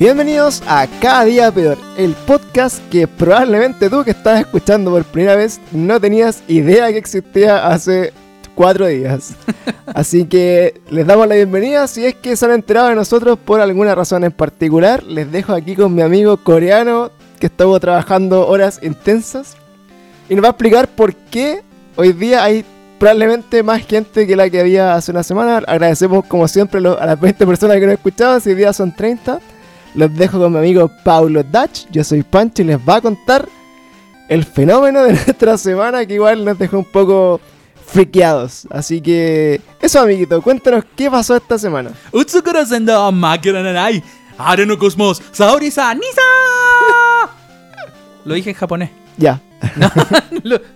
Bienvenidos a Cada Día Peor, el podcast que probablemente tú que estás escuchando por primera vez no tenías idea que existía hace cuatro días. Así que les damos la bienvenida. Si es que se han enterado de nosotros por alguna razón en particular, les dejo aquí con mi amigo coreano que estuvo trabajando horas intensas y nos va a explicar por qué hoy día hay probablemente más gente que la que había hace una semana. Agradecemos como siempre a las 20 personas que nos escuchaban, si hoy día son 30. Los dejo con mi amigo Paulo Dutch. Yo soy Pancho y les va a contar el fenómeno de nuestra semana que igual nos dejó un poco friqueados. Así que eso, amiguito, cuéntanos qué pasó esta semana. Cosmos, Saorisa, Nisa. Lo dije en japonés. Ya.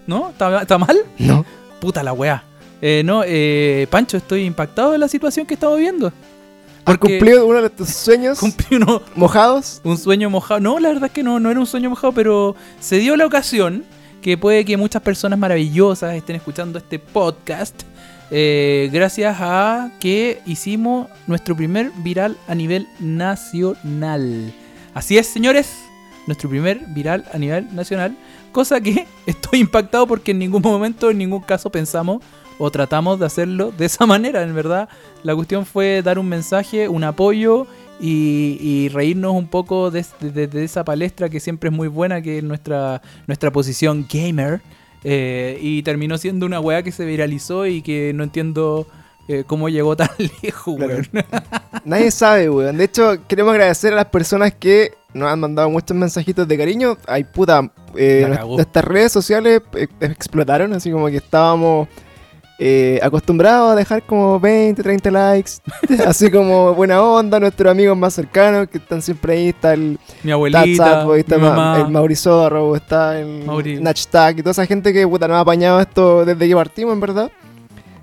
¿No? ¿Está, mal? No. Puta la weá. Eh, no, eh, Pancho, estoy impactado de la situación que estamos viendo. ¿Has cumplido uno de tus sueños Cumplí uno, mojados? Un sueño mojado. No, la verdad es que no, no era un sueño mojado, pero se dio la ocasión que puede que muchas personas maravillosas estén escuchando este podcast. Eh, gracias a que hicimos nuestro primer viral a nivel nacional. Así es, señores, nuestro primer viral a nivel nacional. Cosa que estoy impactado porque en ningún momento, en ningún caso pensamos o tratamos de hacerlo de esa manera. En verdad, la cuestión fue dar un mensaje, un apoyo y, reírnos un poco de, esa palestra que siempre es muy buena, que es nuestra, nuestra posición gamer. Eh, y terminó siendo una weá que se viralizó y que no entiendo eh, cómo llegó tan lejos, Nadie sabe, weón. De hecho, queremos agradecer a las personas que nos han mandado muchos mensajitos de cariño. Ay, puta, eh, nuestras redes sociales explotaron, así como que estábamos eh, acostumbrado a dejar como 20, 30 likes, así como buena onda, nuestros amigos más cercanos que están siempre ahí, está el mi abuelita, está el Maurizorro, está el Nachtag y toda esa gente que puta, nos ha apañado esto desde que partimos, en verdad.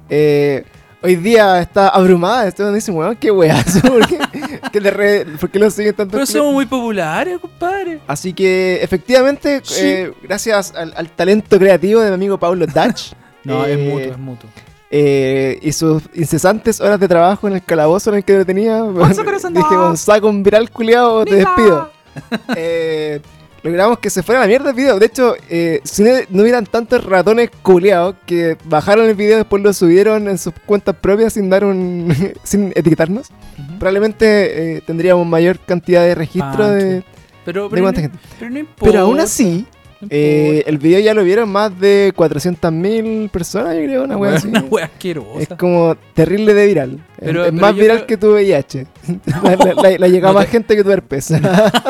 Eh, hoy día está abrumada, esto dice, weón, qué weas, ¿por qué, lo siguen tanto? Pero somos muy populares, compadre. Así que, efectivamente, eh, gracias al, al, talento creativo de mi amigo Paulo Dutch, no, es mutuo, es mutuo. Eh, y sus incesantes horas de trabajo en el calabozo en el que lo tenía. dije, con saco un viral culiado, te despido. eh, logramos que se fuera a la mierda el video. De hecho, eh, si no, hubieran tantos ratones culiados que bajaron el video y después lo subieron en sus cuentas propias sin dar un. sin etiquetarnos, probablemente eh, tendríamos mayor cantidad de registro ah, de. Pero, pero, gente. pero aún así, eh, el video ya lo vieron más de 400.000 personas, yo creo, una wea así. Una wea asquerosa. Es como terrible de viral. es, más viral que tu VIH. la, llega más gente que tu herpes.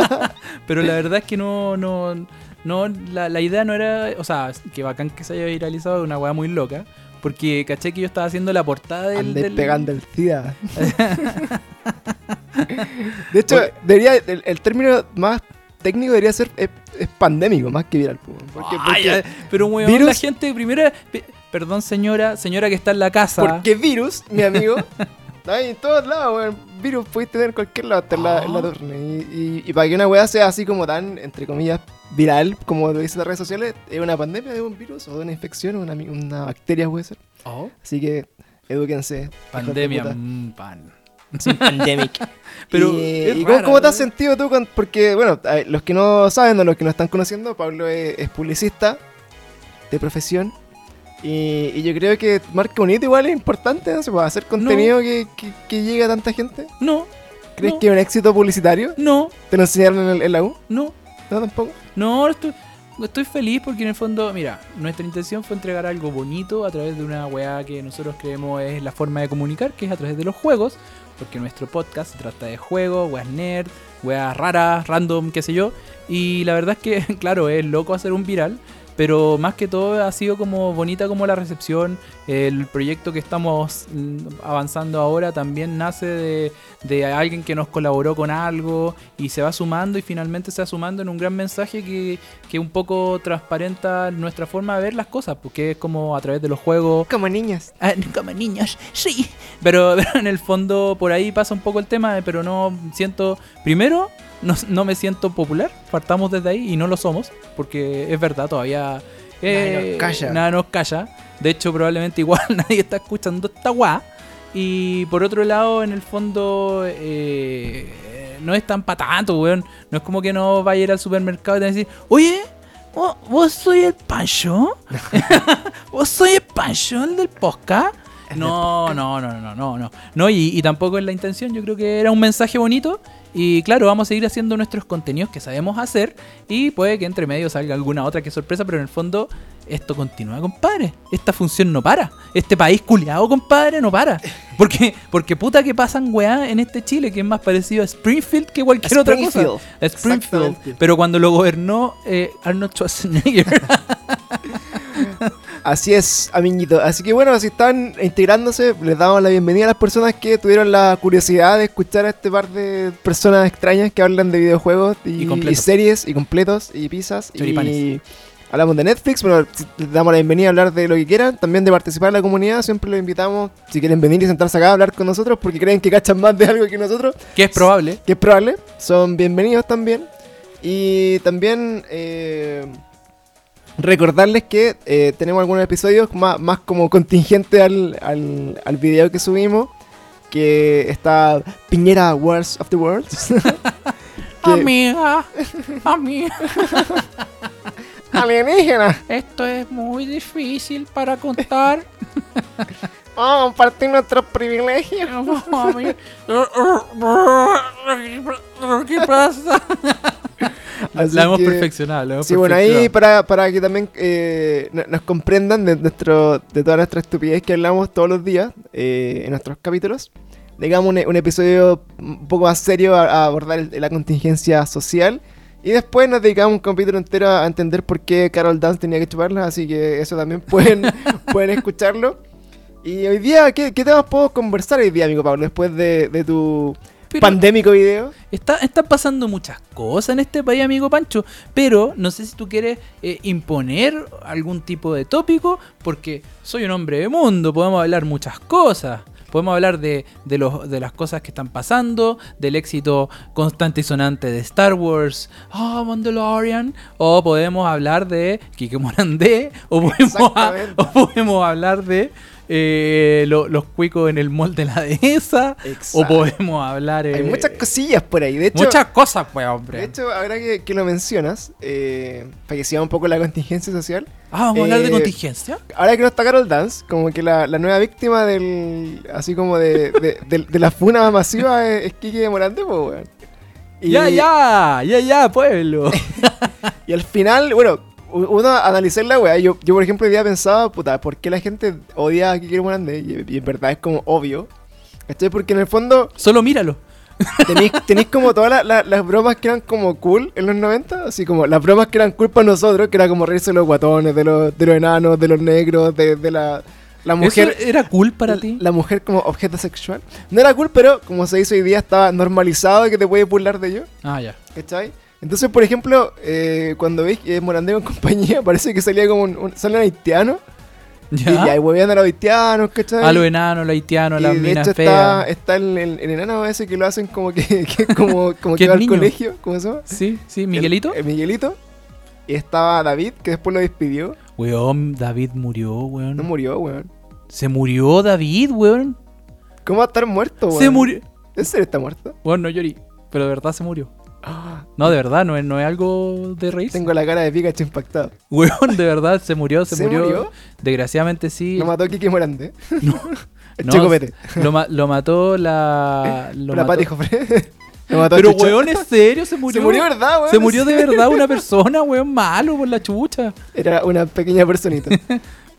pero la verdad es que no, no, no la, idea no era, o sea, que bacán que se haya viralizado, una wea muy loca. Porque caché que yo estaba haciendo la portada del. del... pegando el SIDA. de hecho, debería, el término más técnico debería ser es, pandémico más que viral. Porque, pero weón, la gente primero. Perdón, señora, señora que está en la casa. Porque virus, mi amigo, en todos lados, weón. Virus puedes tener en cualquier lado, hasta en la, en la ah. Y, y, para que una weá sea así como tan, entre comillas, viral, como lo dicen las redes sociales, es una pandemia de un virus o de una infección o una, una bacteria puede ser. Oh. Así que, edúquense. Pandemia, mm, pan. pandemic. Pero, ¿Y, cómo, te has sentido tú? porque, bueno, los que no saben o los que no están conociendo, Pablo es, publicista de profesión. Y, yo creo que marca un hito igual es importante, ¿no? puede hacer contenido que, que, llegue a tanta gente. No. ¿Crees que es un éxito publicitario? No. ¿Te lo enseñaron en, la U? No. ¿No tampoco? No, estoy, estoy feliz porque en el fondo, mira, nuestra intención fue entregar algo bonito a través de una weá que nosotros creemos es la forma de comunicar, que es a través de los juegos porque nuestro podcast se trata de juegos, weas nerd, weas raras, random, qué sé yo. Y la verdad es que, claro, es loco hacer un viral, pero más que todo ha sido como bonita como la recepción. El proyecto que estamos mm, avanzando ahora también nace de, alguien que nos colaboró con algo y se va sumando y finalmente se va sumando en un gran mensaje que, que un poco transparenta nuestra forma de ver las cosas, porque es como a través de los juegos. Como niños. Ah, como niños, sí. Pero, pero en el fondo por ahí pasa un poco el tema, pero no siento, primero, no, me siento popular, partamos desde ahí y no lo somos, porque es verdad, todavía eh, nada, nos calla. De hecho, probablemente igual nadie está escuchando esta guá. Y por otro lado, en el fondo, eh, no es tan para tanto, weón. No es como que no vaya a ir al supermercado y te va a decir, oye, ¿vos, vos soy el Pancho? ¿Vos soy el Pancho, el del podcast? No, no, no, no, no, no. No, y, y tampoco es la intención. Yo creo que era un mensaje bonito. Y claro, vamos a seguir haciendo nuestros contenidos que sabemos hacer. Y puede que entre medio salga alguna otra que sorpresa, pero en el fondo esto continúa, compadre. Esta función no para. Este país culiado, compadre, no para. Porque, porque puta que pasan weá en este Chile, que es más parecido a Springfield que cualquier otra cosa. Springfield. A Springfield. Exactamente. Pero cuando lo gobernó eh, Arnold Schwarzenegger. Así es, amiguito. Así que bueno, si están integrándose, les damos la bienvenida a las personas que tuvieron la curiosidad de escuchar a este par de personas extrañas que hablan de videojuegos y, Y y series y completos y pizzas. Choripanes. Y hablamos de Netflix, bueno, si- les damos la bienvenida a hablar de lo que quieran. También de participar en la comunidad, siempre los invitamos. Si quieren venir y sentarse acá a hablar con nosotros porque creen que cachan más de algo que nosotros, que es probable. que es probable, son bienvenidos también. Y también eh, recordarles que eh, tenemos algunos episodios más, más como contingente al, al, al video que subimos. Que está Piñera Wars of the Worlds. que, Amiga, amiga, alienígena. esto es muy difícil para contar. Vamos a compartir nuestros privilegios. ¿Qué pasa? Así La hemos que- perfeccionado. la hemos Sí, bueno, ahí para, para que también eh, no- nos comprendan de, nuestro, de toda nuestra estupidez que hablamos todos los días eh, en nuestros capítulos, digamos un, un episodio un poco más serio a, a abordar el- la contingencia social. Y después nos dedicamos un capítulo entero a entender por qué Carol Dance tenía que chuparla, así que eso también pueden, pueden escucharlo. Y hoy día, ¿qué, qué temas puedo conversar hoy día, amigo Pablo? Después de, de tu Pero- pandémico video. Está, están pasando muchas cosas en este país, amigo Pancho, pero no sé si tú quieres eh, imponer algún tipo de tópico, porque soy un hombre de mundo, podemos hablar muchas cosas. Podemos hablar de, de, los, de las cosas que están pasando, del éxito constante y sonante de Star Wars, oh, Mandalorian, o podemos hablar de Kike Morandé, o podemos, o podemos hablar de eh, lo- los cuicos en el mall de la dehesa, o Exacto. podemos hablar... Hay eh, muchas cosillas por ahí. De hecho, Muchas cosas, pues, hombre. De hecho, ahora que, que lo mencionas, eh, para que siga un poco la contingencia social, ah, vamos a hablar de eh, contingencia. ahora que no está Carol Dance, como que la, la nueva víctima del. así como de, de, de- de la funa masiva es, es Kiki de Morante, pues, weón. Y, Ya, ya, ya, ya, pueblo. Y al final, bueno, uno analizar la weá, yo, yo por ejemplo hoy día pensaba, puta, ¿por qué la gente odia a Kiki de Morante? Y, y en verdad es como obvio. ¿Cachai? Porque en el fondo Solo míralo. tenéis, tenéis como todas la- la- las bromas que eran como cool en los 90, así como las bromas que eran cool para nosotros, que era como reírse de los guatones, de los, de los enanos, de los negros, de, de la, la mujer. ¿Eso era cool para ti? La mujer como objeto sexual. No era cool, pero como se dice hoy día, estaba normalizado que te puedes burlar de ello. Ah, ya. ¿Cachai? Entonces, por ejemplo, eh, cuando veis que Morandeo en compañía, parece que salía como un, un sale un haitiano. Y ¿Ya? y hueveando a los haitianos, ¿cachai? A los enanos, los haitianos, Y las de minas hecho está, feas. está el, el- el enano ese que lo hacen como que, como, como Que va es al niño. colegio, ¿cómo se llama? Sí, sí, Miguelito. El, el Miguelito. Y estaba David, que después lo despidió. Weón, David murió, weón. No murió, weón. Se murió David, weón. ¿Cómo va a estar muerto, weón? Se murió. ¿En serio está muerto? Weón, no llorí. Pero de verdad se murió. No, de verdad, no es, no es algo de reírse. tengo la cara de Pikachu impactado. Weón, de verdad, se murió, se, ¿Se murió. murió? Desgraciadamente sí. Lo mató Kiki Morande. No, no, Chocopete. Lo, ma- lo mató la. Lo La mató-. Lo mató Pero Chucho. weón, ¿es serio? Se murió. Se murió, ¿verdad, weón? Se murió de verdad una persona, weón, malo por la chucha. Era una pequeña personita.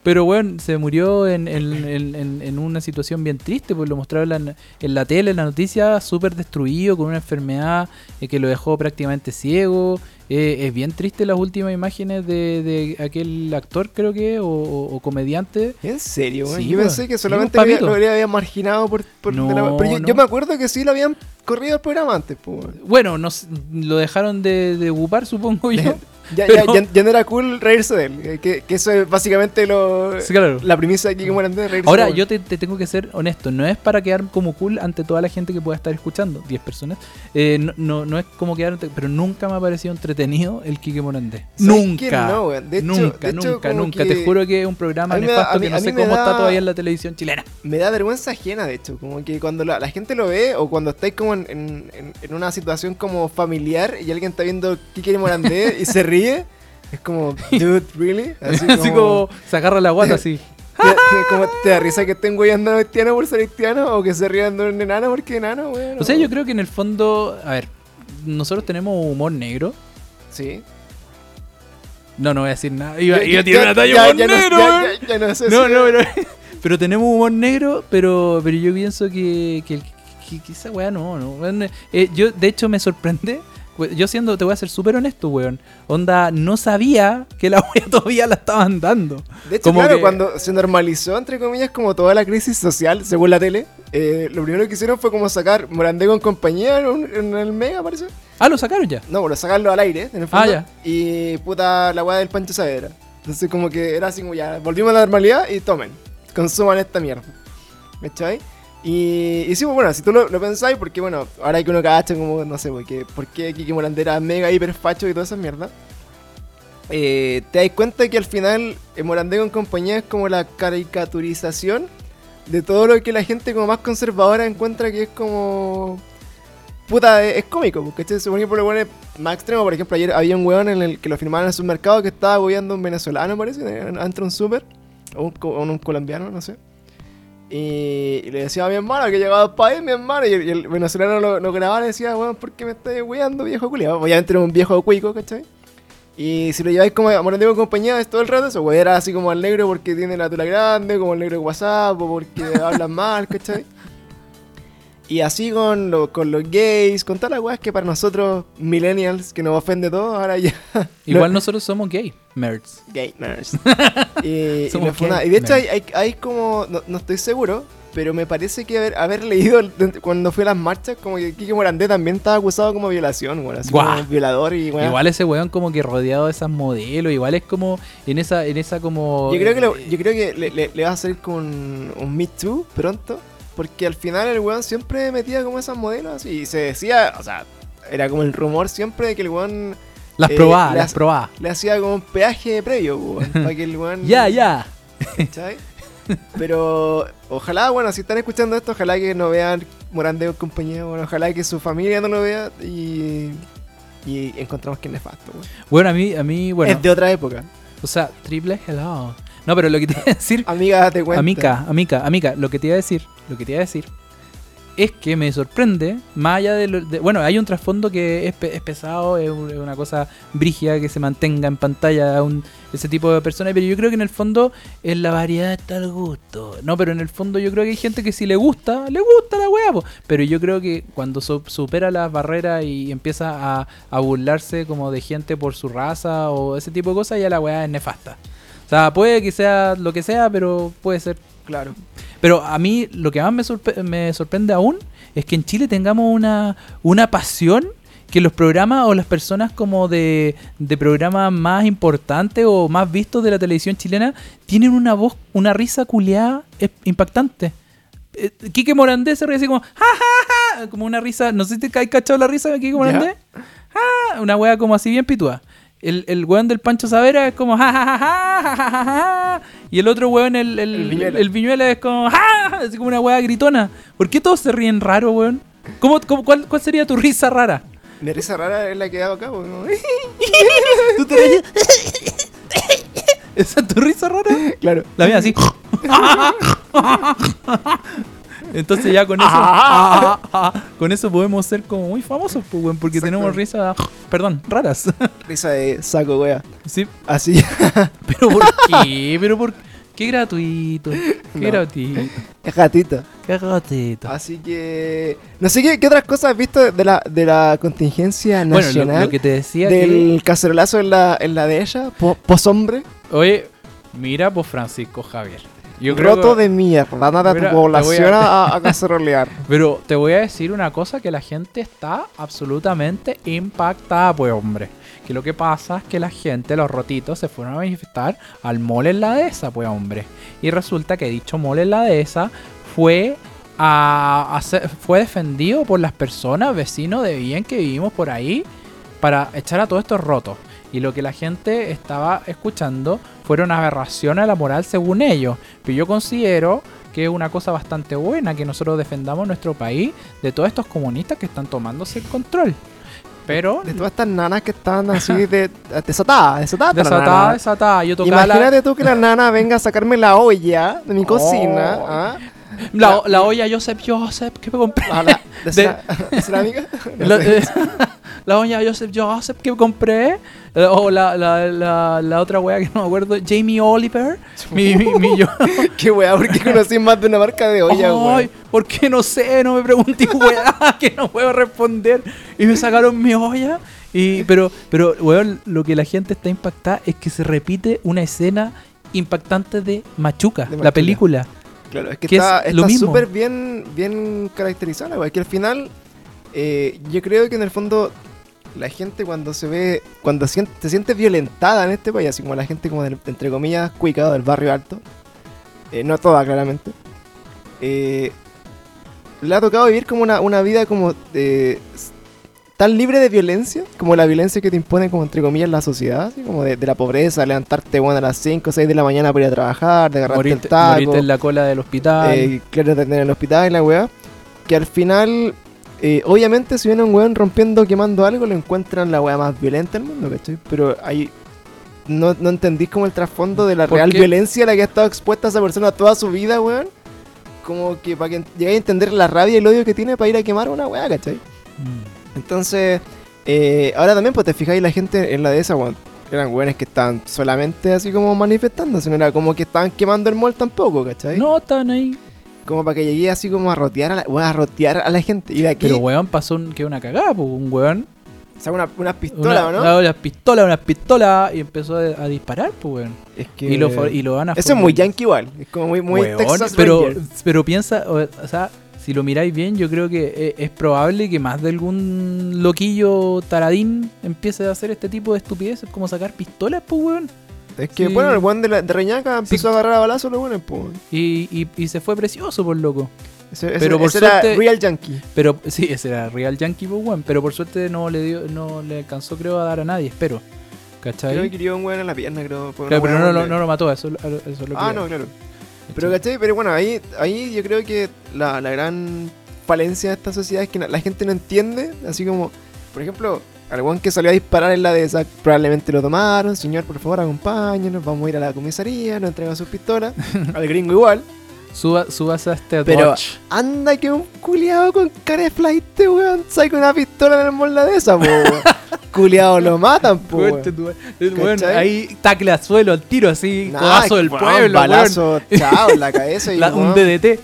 Pero weón, se murió en, en- en- una situación bien triste, pues lo mostraron en la, en la tele, en la noticia, súper destruido, con una enfermedad eh, que lo dejó prácticamente ciego. Eh, es bien triste las últimas imágenes de, de aquel actor, creo que, o, o- o comediante. ¿En serio? Sí, yo pensé que solamente había- lo habían marginado por... por No, de la- Pero yo, no. yo me acuerdo que sí lo habían corrido el programa antes, pues. Bueno, nos, lo dejaron de, de ocupar, supongo yo. Ya, Pero- ya, ya, ya no era cool reírse de él. eh, Que, que eso es básicamente lo, Sí, claro. la premisa de Kike Morandé, reírse Ahora, de yo te, te tengo que ser honesto, no es para quedar como cool ante toda la gente que pueda estar escuchando, 10 personas. Eh, no, no, no es como quedar, pero nunca me ha parecido entretenido el Quique Morandé. ¿Sabes Nunca. no? De hecho- nunca, de hecho, nunca, como nunca. Te juro que es un programa da- nefasto mí- que no sé cómo está da- todavía en la televisión chilena. Me da vergüenza ajena, de hecho. Como que cuando la, la gente lo ve o cuando estáis como en, en- en- en una situación como familiar y alguien está viendo Kike Morandé y se ríe, es como, dude, ¿really? Así, como se agarra la guata así. ¿Te, te- como, ¿te da risa que estén güeyando a por ser haitiano o que se rían de un enano porque enano, weón? O sea, yo creo que en el fondo, a ver, nosotros tenemos humor negro. Sí. No, no voy a decir nada. Iba, Ya- iba a ya- tirar una talla ya- humor ya no- negro, ya- weón. ya- ya no sé No, si- no, pero, pero tenemos humor negro, pero, pero yo pienso que, que, que- que esa weá no, no. eh, yo, de hecho, me sorprende. We- Yo siendo, te voy a ser súper honesto, weón. Onda, no sabía que la weá todavía la estaban dando. De hecho, Como claro, que- cuando se normalizó, entre comillas, como toda la crisis social, según la tele, eh, lo primero que hicieron fue como sacar Morandé con compañía en, en el Mega, parece. Ah, lo sacaron ya. No, bueno, sacarlo al aire, en el fondo. Ah, ya. Y puta, la weá del Pancho Saavedra. Entonces, como que era así como ya, volvimos a la normalidad y tomen, consuman esta mierda. ¿Cachai? Y, y sí, pues bueno, si tú lo, lo pensáis, porque bueno, ahora que uno cacha, como, no sé, porque, por qué Kiki Morandé era mega hiper facho y toda esa mierda. eh, te das cuenta que al final eh, Morandé con compañía es como la caricaturización de todo lo que la gente como más conservadora encuentra que es como puta, es, es cómico, porque se supone que por lo bueno más extremo. Por ejemplo, ayer había un weón en el que lo firmaban en el supermercado que estaba a un venezolano, parece, entre un super, o un, un colombiano, no sé. Y, le decía a mi hermano que llegaba al país, mi hermano, y el, venezolano lo, lo grababa y decía, weón, ¿por qué me estás weando, viejo culiado? Obviamente era un viejo cuico, ¿cachai? Y si lo lleváis como a Morandé con compañía es todo el rato, eso, weón, era así como al negro porque tiene la tula grande, como el negro de WhatsApp, o porque hablan mal, ¿cachai? Y así con, lo- con los gays, con todas las weas que para nosotros, millennials, que nos ofende todo, ahora ya. Igual nosotros somos gay, nerds. Gay nerds. y, y, Somos fue gay y de hecho hay, hay, hay como, no, no estoy seguro, pero me parece que haber, haber leído cuando fui a las marchas, como que Kike Morandé también estaba acusado como violación, weón, así como violador y weón. Igual ese weón como que rodeado de esas modelos, igual es como en esa, en esa como... Yo creo que, lo- eh, yo creo que le, le- le va a salir con un Me Too pronto. Porque al final el weón siempre metía como esas modelos y se decía, o sea, era como el rumor siempre de que el weón las eh, probadas, las- probadas. le hacía como un peaje previo, weón, para que el weón... Ya, ya. ¿cachai? Pero ojalá, bueno, si están escuchando esto, ojalá que no vean Morandé con compañía, bueno, ojalá que su familia no lo vea y, y encontramos que es nefasto, weón. Bueno, a mí, a mí, bueno, Es de otra época. o sea, triple hello. No, pero lo que te iba a decir, Amiga, date cuenta. amica, amica, amica, lo que te iba a decir, lo que te iba a decir es que me sorprende, más allá de, lo- bueno, hay un trasfondo que es, pe- es pesado, es, un- es una cosa brígida que se mantenga en pantalla un- ese tipo de personas, pero yo creo que en el fondo en la variedad está el gusto. No, pero en el fondo yo creo que hay gente que si le gusta, le gusta la weá, pero yo creo que cuando su- supera las barreras y empieza a, a burlarse como de gente por su raza o ese tipo de cosas, ya la weá es nefasta. O sea, puede que sea lo que sea, pero puede ser Claro. Pero a mí lo que más me, sorpre- me sorprende aún es que en Chile tengamos una, una pasión que los programas o las personas como de, de programas más importantes o más vistos de la televisión chilena tienen una voz, una risa culeada impactante. Eh, Quique Morandé se ríe así como, ja, ja, ja, como una risa, no sé si te has cachado la risa de Quique Morandé. Ja, una wea como así bien pitúa. El, el weón del Pancho Savera es como ja, ja, ja, ja, ja, ja, ja, ja. Y el otro weón, el, el, El Viñuela. el Viñuela es como ja, así como una wea gritona. ¿Por qué todos se ríen raro, weón? ¿Cómo, cómo- cuál, ¿Cuál sería tu risa rara? Mi risa rara es la que hago acá, weón. ¿Tú te ríes? ¿Esa es tu risa rara? claro. La mía así. Entonces ya con eso con eso podemos ser como muy famosos, pues, weón, porque Exacto. tenemos risas, perdón, raras. Risa de saco, wea. sí, Así. pero ¿por qué? Pero por qué gratuito. Qué No. gratuito. es gatito. Qué gratuito. Así que. No sé qué, qué otras cosas has visto de la, de la contingencia Bueno, lo, nacional. lo que te decía que del cacerolazo en la, en la de ella, po- poshombre. Oye, mira pues Francisco Javier. Yo Roto que- de mierda, nada a Mira, tu población a, a cacerolear. Pero te voy a decir una cosa que la gente está absolutamente impactada, pues hombre. Que lo que pasa es que la gente, los rotitos, se fueron a manifestar al mall en la dehesa, pues hombre. Y resulta que dicho mall en la dehesa fue a, a ser- fue defendido por las personas, vecinos de bien que vivimos por ahí, para echar a todos estos rotos. Y lo que la gente estaba escuchando fueron aberraciones a la moral según ellos. Pero yo considero que es una cosa bastante buena que nosotros defendamos nuestro país de todos estos comunistas que están tomándose el control. Pero De todas estas nanas que están así de, desatadas, desatadas. la desatada, nana. desatada. Yo tocaba la, Imagínate tú que la nana venga a sacarme la olla de mi cocina. Oh. ¿ah? La, la olla Joseph Joseph que me compré. A la, de, De- cerámica. La, eh, la olla Joseph Joseph que compré. o la, la, la, la otra wea que no me acuerdo. Jamie Oliver. mi, mi, mi yo. Qué weá, porque conocí más de una marca de olla, Ay, weón. ¿por qué no sé? No me pregunté, weá, que no puedo responder. Y me sacaron mi olla. Y, pero, pero, weón, lo que la gente está impactada es que se repite una escena impactante de Machuca, De la película. Claro, es que que es está mismo. súper bien, bien caracterizada, güey. Que al final, eh, yo creo que en el fondo, la gente cuando se ve, cuando siente, se siente violentada en este país, así como la gente, como del- entre comillas, cuica del barrio alto, eh, no toda claramente, eh, le ha tocado vivir como una, una vida como eh, tan libre de violencia, como la violencia que te impone, como entre comillas, la sociedad, así como de, de la pobreza, levantarte bueno, a las 5 o 6 de la mañana para ir a trabajar, de agarrarte Morirte, el taco. morirte en la cola del hospital. Eh, claro, tener en el hospital y la weá. Que al final, eh, obviamente, si viene un weón rompiendo, quemando algo, lo encuentran la weá más violenta del mundo, ¿cachai? Pero ahí no, no entendís como el trasfondo de la ¿Por real qué? violencia a la que ha estado expuesta esa persona toda su vida, weón. Como que para que llegáis a entender la rabia y el odio que tiene para ir a quemar una weá, ¿cachai? Mm. Entonces, eh, ahora también, pues te fijáis, la gente en la de esa, weón. Eran weones que estaban solamente así como manifestándose, no era como que estaban quemando el mall tampoco, ¿cachai? No, están ahí. Como para que llegué así como a rotear a la, weón, a rotear a la gente. Y de aquí Pero weón pasó un, que una cagada, pues, un weón. saca una, una pistola, Una, ¿o ¿no? unas pistolas, unas pistolas y empezó a, a disparar, pues, weón. Es que Y lo, y lo van a Eso es muy yankee igual. Es como muy, muy Weón, Texas pero, pero piensa, o, o sea, si lo miráis bien, yo creo que e- es, probable que más de algún loquillo taradín empiece a hacer este tipo de estupideces, como sacar pistolas, pues, weón. Es que, sí. bueno, el weón de, la, de Reñaca empezó a agarrar a balazos los weones, pues. Y, y, y se fue precioso, por loco. Ese, ese- Pero por ese era suerte- Real Yankee. Pero sí, ese era Real Yankee, pues, weón. Pero por suerte no le dio, no le alcanzó, creo, a dar a nadie, espero. ¿Cachai? Creo que hirió un weón en la pierna, creo. Claro, pero no, lo mató, eso, eso es lo que Ah, no, claro. Pero, ¿cachai? Pero bueno, ahí, ahí yo creo que la, la gran falencia de esta sociedad es que la gente no entiende, así como, por ejemplo, al que salió a disparar en la de esa, probablemente lo tomaron, señor, por favor, acompáñenos, vamos a ir a la comisaría, nos entregan sus pistolas, al gringo igual. Suba, súbase a este Pero-. Anda que un culiado con cara de flight, weón, saca una pistola en el molde de esa, weón. culiado lo matan, po, weón. Weón, ahí tacle al suelo, al tiro así, Nah, codazo del weón, pueblo, balazo, chao, en la cabeza y weón. Un weón, DDT.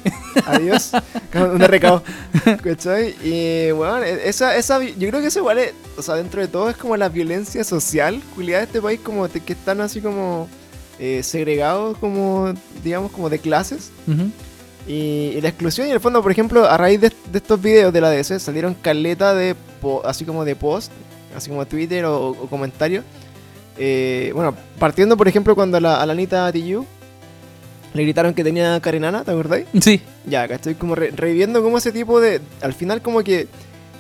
Adiós. Un recado. ¿Cachai? Y, bueno, esa, esa, vi- yo creo que eso igual es, o sea, dentro de todo es como la violencia social, culiada de este país, como que están así como eh, segregados, como, digamos, como de clases. Ujú. Y, y la exclusión, y en el fondo, por ejemplo, a raíz de, de estos videos de la DS, salieron caleta de, po- así como de post, así como Twitter o, o comentarios. Eh, bueno, partiendo, por ejemplo, cuando a la, a la Anita TU le gritaron que tenía carenana, ¿te acordáis? Sí, Ya, ¿cachai? Como re- reviviendo como ese tipo de... Al final como que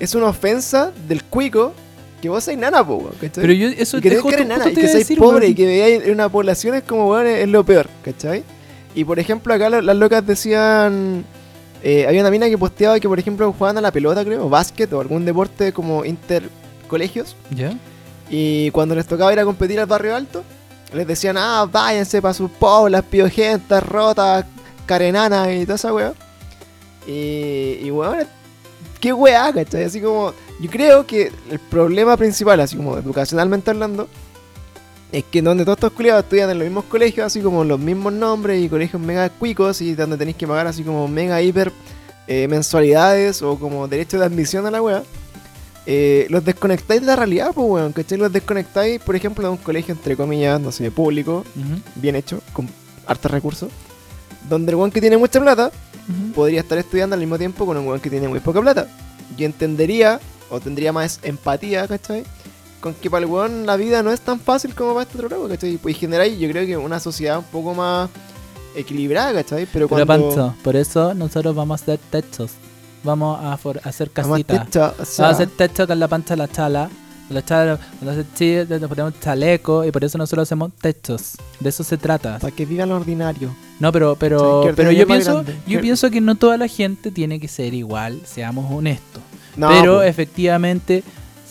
es una ofensa del cuico que vos seas nana, po, ¿cachai? pero yo eso y que es justo- de nana, y que decir, pobre y que veáis en una población es como, weón, es, es lo peor, ¿cachai? Y por ejemplo acá la- las locas decían... eh, había una mina que posteaba que por ejemplo jugaban a la pelota, creo, o básquet o algún deporte como intercolegios. ¿Ya? Y cuando les tocaba ir a competir al barrio alto, les decían, ah, váyanse para sus poblas, piojentas, rotas, carenanas y toda esa weá. Y, y weón, qué weá, ¿cachai? Así como, yo creo que el problema principal, así como educacionalmente hablando, es que donde todos estos culiados estudian en los mismos colegios, así como los mismos nombres y colegios mega cuicos y donde tenéis que pagar así como mega hiper eh, mensualidades o como derecho de admisión a la wea, eh, los desconectáis de la realidad, pues weón, ¿cachai? Los desconectáis, por ejemplo, de un colegio entre comillas, no sé, público, bien hecho, con hartos recursos, Donde el weón que tiene mucha plata podría estar estudiando al mismo tiempo con un weón que tiene muy poca plata. Y entendería, o tendría más empatía, ¿cachai? Con que para el weón la vida no es tan fácil como para este otro loco, ¿cachai? Pues y generáis, yo creo que una sociedad un poco más equilibrada, ¿cachai? Pero Pero cuando... Pancho, por eso nosotros vamos a hacer techos. Vamos a, for- hacer casitas. o Vamos a hacer techo con la pancha de la chala. La chala, cuando hace chile, le ponemos chaleco y por eso nosotros hacemos techos. De eso se trata. para que viva lo ordinario. No, pero pero pero yo pienso grande. yo pienso que no toda la gente tiene que ser igual, seamos honestos. No, pero pues, efectivamente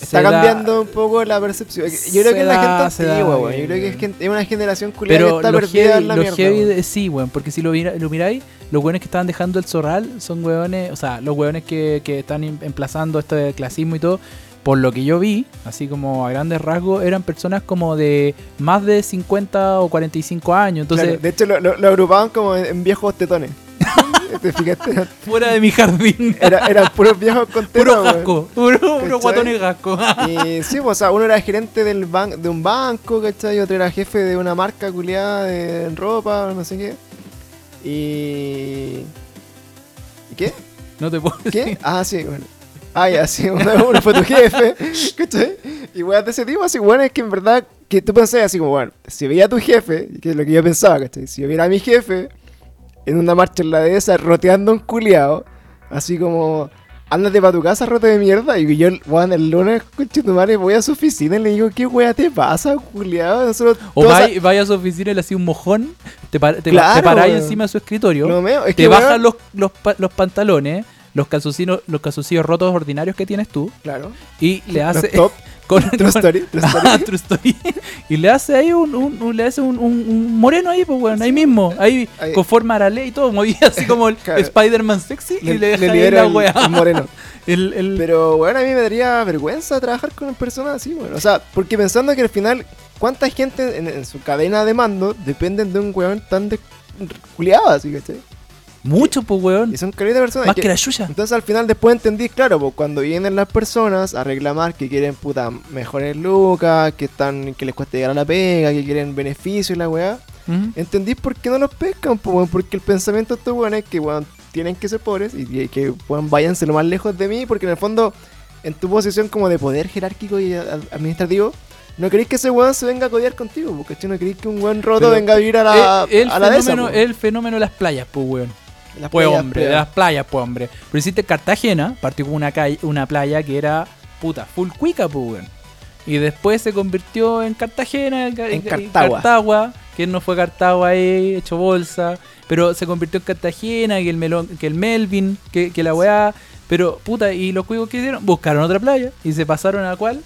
está da- cambiando un poco la percepción. Yo creo que es la gente se da, antigua, weón. güey. Yo creo que es, gente- es una generación culiada que Pero está perdida heavy, en la lo mierda. heavy de- sí, weón, porque si lo, mira- lo miráis, los weones que estaban dejando el zorral son weones, o sea, los weones que, que están em- emplazando esto de clasismo y todo, por lo que yo vi, así como a grandes rasgos, eran personas como de más de 50 o 45 años. Entonces, Claro, de hecho, lo, lo- lo agrupaban como en viejos tetones. ¿Te fijaste? fuera de mi jardín, Era- eran puros viejos con tetas, puro gasco, puro, puro guatones gasco. Y sí, pues, o sea, uno era gerente del ban de un banco, ¿cachai? Otro era jefe de una marca culiada de ropa, no sé qué. Y... ¿Y qué? no te puedo ¿Qué? decir. Ah, sí, bueno. Ah, ya, sí, uno, uno fue tu jefe, ¿cachai? Y weas de ese tipo, así, bueno, es que en verdad, que tú pensás así como, bueno, si veía a tu jefe, que es lo que yo pensaba, ¿cachai? Si yo viera a mi jefe en una marcha en la de esa, roteando un culiao, así como, ándate para tu casa, rote de mierda, y yo, weón, el lunes, coche tu madre, voy a su oficina y le digo, ¿qué wea te pasa, culiao? Nosotros, O vaya, vaya a su oficina y le hacía un mojón, te, par- te, Claro, te paráis encima de su escritorio, no me- es te weón, los, los, pa- los pantalones, los calzoncillos, los calzoncillos rotos ordinarios que tienes tú, Claro, y le los hace top, con, true con- story, true story. Ah, true story. y le hace ahí un, un- un- le hace un, moreno ahí, pues bueno, ahí mismo, ahí, Ahí. con forma arale y todo, movía así como el Claro. Spider-Man sexy y le deja ahí libero la el- wea. el moreno. El, el- Pero, bueno, a mí me daría vergüenza trabajar con personas así, bueno. O sea, porque pensando que al final, ¿cuánta gente en, en su cadena de mando dependen de un weón tan desculiado así, ¿cachai? Mucho, pues weón. Y son de personas. Más que- que la suya. Entonces al final después entendí, claro, pues cuando vienen las personas a reclamar que quieren puta mejores lucas, que están, que les cuesta llegar a la pega, que quieren beneficios y la weá, Ujú. entendí por qué no los pescan, pues, weón, porque el pensamiento de estos weones es que weón, tienen que ser pobres y, y que weón, váyanse lo más lejos de mí, porque en el fondo, en tu posición como de poder jerárquico y administrativo, no queréis que ese weón se venga a codiar contigo, porque no queréis que un weón roto Pero, venga a vivir a la, el, a la de esa, fenómeno, pues. el fenómeno de las playas, pues weón. Las Pues playas, hombre, de las playas, pues hombre. Pero hiciste Cartagena, partió con una, calle, una playa que era puta, full cuica, pues weón. Y después se convirtió en Cartagena, en, Cartagua. Cartagua, que no fue Cartagua ahí, hecho bolsa. Pero se convirtió en Cartagena, que el, melón, que el Melvin, que, que la weá. Pero puta, ¿y los cuicos que hicieron? Buscaron otra playa y se pasaron a cuál?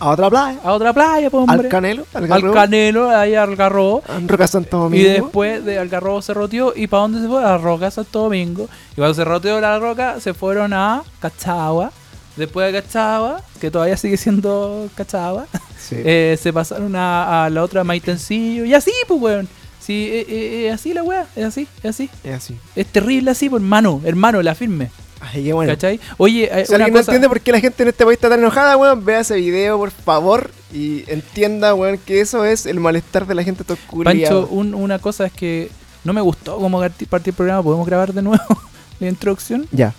A otra playa. A otra playa, pues hombre. Al Canelo, al Al Canelo, ahí al Garrobo. en Roca Santo Y Domingo. después de Algarrobo se roteó. ¿Y para dónde se fue? A Roca Santo Domingo. Y cuando se roteó la Roca, se fueron a Cachagua. Después de Cachagua, que todavía sigue siendo Cachagua, Sí. eh, se pasaron a, a la otra Maitencillo. Y así, pues, weón. Sí, eh, eh, es así la weá, es así, es así. Es así. Es terrible así, pues, hermano, hermano, la firme. Ay, qué bueno. ¿Cachai? Oye, eh, Si alguien no cosa. entiende por qué la gente en este país está tan enojada, weón, vea ese video, por favor, y entienda, weón, que eso es el malestar de la gente Pancho, toscuria. un- una cosa es que no me gustó cómo partir el programa. ¿Podemos grabar de nuevo la introducción? Ya.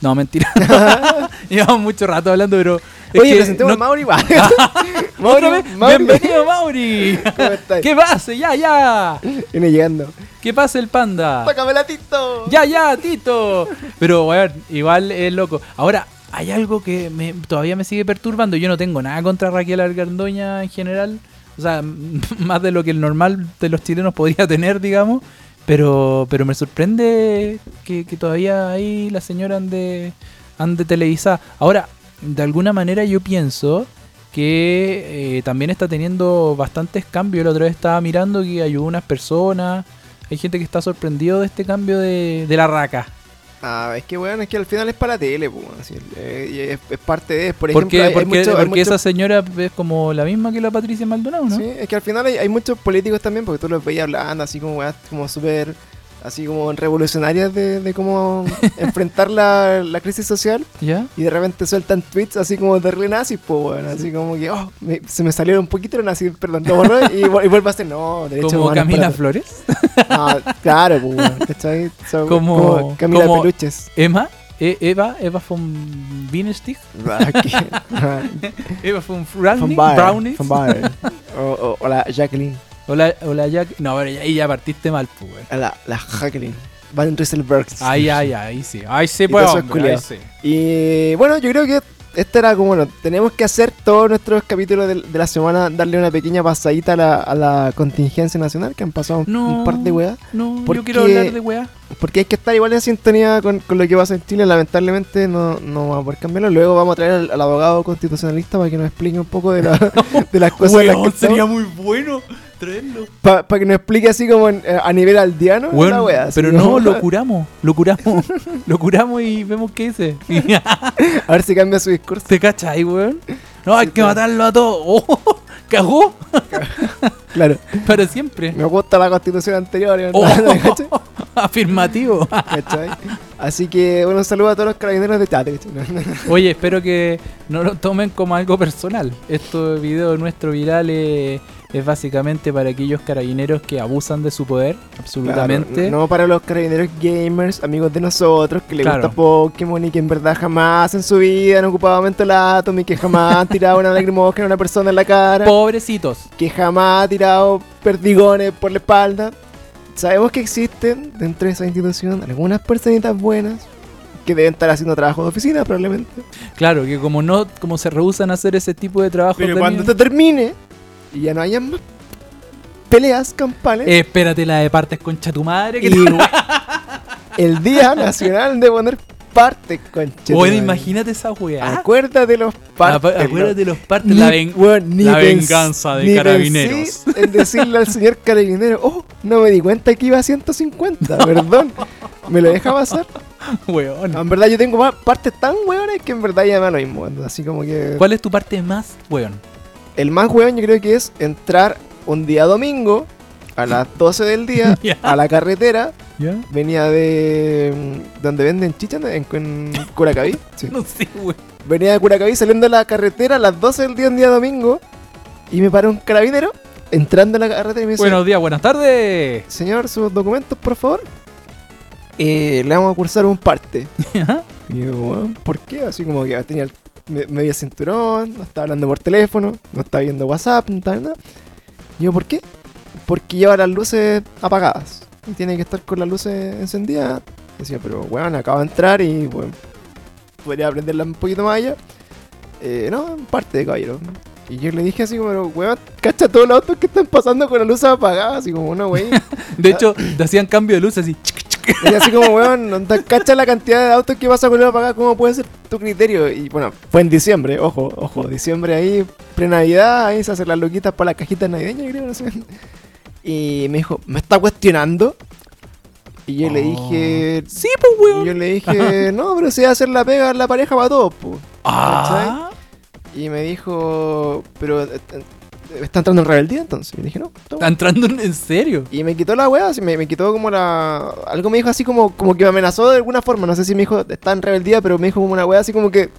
No, mentira. Llevamos mucho rato hablando, pero. Es Oye, que presentemos no- a Mauri. Mauri. Bienvenido, Mauri. ¿Cómo estás? ¿Qué pase? Ya, ya. Viene llegando. ¿Qué pase el panda? ¡Tócame la tito! Ya, ya, Tito. Pero, bueno, igual es loco. Ahora, hay algo que me- todavía me sigue perturbando. Yo no tengo nada contra Raquel Argandoña en general. O sea, más de lo que el normal de los chilenos podría tener, digamos. Pero, pero me sorprende que, que todavía ahí la señora ande, ande televisada. Ahora, de alguna manera yo pienso que eh, también está teniendo bastantes cambios. La otra vez estaba mirando que hay unas personas, hay gente que está sorprendido de este cambio de, de la raca. Ah, es que, weón, es que al final es para la tele, pues, eh, es, es parte de. Por ¿Por ejemplo, qué? hay, hay porque mucho- hay porque mucho- esa señora es como la misma que la Patricia Maldonado, ¿no? Sí, es que al final hay, hay muchos políticos también, porque tú los veías hablando así como como súper así como revolucionarias de, de cómo enfrentar la, la crisis social. ¿Ya? Y de repente sueltan tweets así como de re nazis, pues, bueno, así como que, oh, me- se me salieron un poquito nazis, perdón, lo borré y, y vuelvo a hacer, no, derecho Como humano, Camila. Flores. Claro, pues, bueno, ¿cachai? So, Como- Camila como- Peluches. Emma. E- Eva. Eva von Bienstich. Ah, ah, Eva von Brownies. Von Baer. O, o, o la Jacqueline, Hola, hola Jack. No, pero ahí ya partiste mal, pues, weón. a la, la Jacqueline. Van Rieselberg. Ay, ay, ahí sí. Ahí sí, pues, hombre, ahí sí. Y bueno, yo creo que este era como, bueno, tenemos que hacer todos nuestros capítulos de, de la semana, darle una pequeña pasadita a la, a la contingencia nacional, que han pasado un- No. un par de weas. No, ¿Por yo quiero hablar de weá. Porque hay que estar igual en sintonía con, con lo que pasa en Chile. Lamentablemente no, no vamos a poder cambiarlo. Luego vamos a traer al, al abogado constitucionalista para que nos explique un poco de, la- de las cosas. en las que Weón, sería estamos. muy bueno traerlo. Pa- Para que nos explique así como en- eh, a nivel aldeano. Weón, la wea, así pero como- no, lo curamos. Lo curamos. lo curamos y vemos qué dice. A ver si cambia su discurso. ¿Te cachai, weón? No, hay Sí, que claro. matarlo a todos. Oh, cagó Claro. para siempre. Me gusta la constitución anterior. ¿no? Oh, ¿Cachai? afirmativo. ¿Cachai? Así que, bueno, un saludo a todos los carabineros de Tate. ¿cachai? Oye, espero que no lo tomen como algo personal. Este video nuestro viral es, es básicamente para aquellos carabineros que abusan de su poder, absolutamente. Claro, no para los carabineros gamers, amigos de nosotros, que les Claro. gusta Pokémon y que en verdad jamás en su vida han ocupado mentolatum y que jamás han tirado una lacrimógena a una persona en la cara, Pobrecitos. que jamás ha tirado perdigones por la espalda. Sabemos que existen dentro de esa institución algunas personitas buenas que deben estar haciendo trabajo de oficina probablemente. Claro, que como no, como se rehusan a hacer ese tipo de trabajo. Pero cuando esto termine y ya no haya más peleas campales, Espérate la de partes concha tu madre. Que y el Día Nacional de poner partes, conche. Bueno, imagínate esa weá. Acuérdate los partes. Acuérdate los partes. Ni- la ven- weón, ni la pens- venganza de ni carabineros. En decirle al señor carabinero, oh, no me di cuenta que iba a 150, perdón. ¿Me lo deja pasar? Weón. En verdad yo tengo partes tan weones que en verdad ya me lo mismo. Así como que... ¿Cuál es tu parte más weón? El más weón yo creo que es entrar un día domingo a las 12 del día a la carretera. Venía de... mm, donde venden chicha en, en Curacaví. Sí. No sé, weón. Venía de Curacaví saliendo de la carretera a las 12 del día un día domingo y me paró un carabinero entrando en la carretera y me dice, Buenos días, buenas tardes. señor, sus documentos, por favor. Eh, le vamos a cursar un parte. Y yo, "Weón, ¿por qué? Así como que tenía el medio cinturón, no estaba hablando por teléfono, no estaba viendo WhatsApp, no estaba nada. Y yo, ¿por qué? Porque lleva las luces apagadas y tiene que estar con las luces encendidas. Decía, pero weón, acabo de entrar y bueno, podría prenderla un poquito más allá. Eh, no, en parte, caballero. Y yo le dije así como, pero weón, cacha todos los autos que están pasando con las luces apagadas, así como, no, wey. De hecho, te hacían cambio de luz así. Y así como, weón, no te cacha la cantidad de autos que pasa con el apagado, ¿cómo puede ser tu criterio? Y bueno, fue en diciembre, ojo, ojo, diciembre ahí, pre-navidad, ahí se hacen las loquitas para las cajitas navideñas, creo, no sé. Y me dijo, ¿me está cuestionando? Y yo le Oh. dije, Sí, pues, y weón. yo le dije, no, pero si va a hacer la pega la pareja para todos, pues. Ah. Y me dijo, pero eh, ¿está entrando en rebeldía entonces? Y dije, no, está Está entrando en serio. y me quitó la weá, así, me, me quitó como la. Algo me dijo así como, como que me amenazó de alguna forma. No sé si me dijo, está en rebeldía, pero me dijo como una weá así como que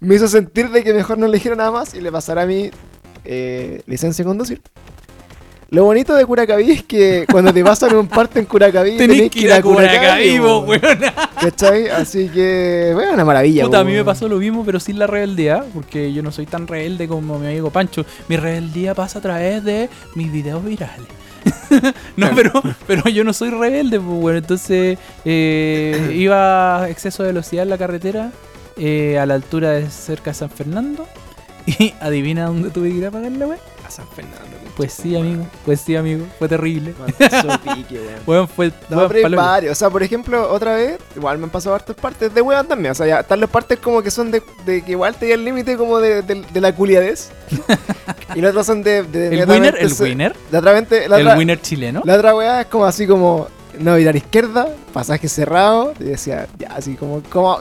me hizo sentir de que mejor no le dijera nada más y le pasara a mi eh, licencia de conducir. Lo bonito de Curacaví es que cuando te pasan un parte en Curacaví Tenés que ir a Curacaví, vos, weón. ¿Cachai? Así que, bueno, una maravilla. Puta, a mí me pasó lo mismo, pero sin la rebeldía, porque yo no soy tan rebelde como mi amigo Pancho. Mi rebeldía pasa a través de mis videos virales. no, pero, pero yo no soy rebelde, pues bueno, entonces eh, iba a exceso de velocidad en la carretera eh, a la altura de cerca de San Fernando. Y adivina dónde tuve que ir a pagar la. A San Fernando. Pues sí, amigo, pues sí, amigo, fue terrible. Pique, weón. Weón, fue. No, pero varios. O sea, por ejemplo, otra vez, igual me han pasado hartas partes de weón también. O sea, ya están las partes como que son de, de que igual te el límite como de, de- de la culiadez. y las otras son de. de El winner, el se- winner, La otra, la el otra, winner chileno. la otra weá es como así como. No, virar izquierda, pasaje cerrado. Y decía, ya, así como. como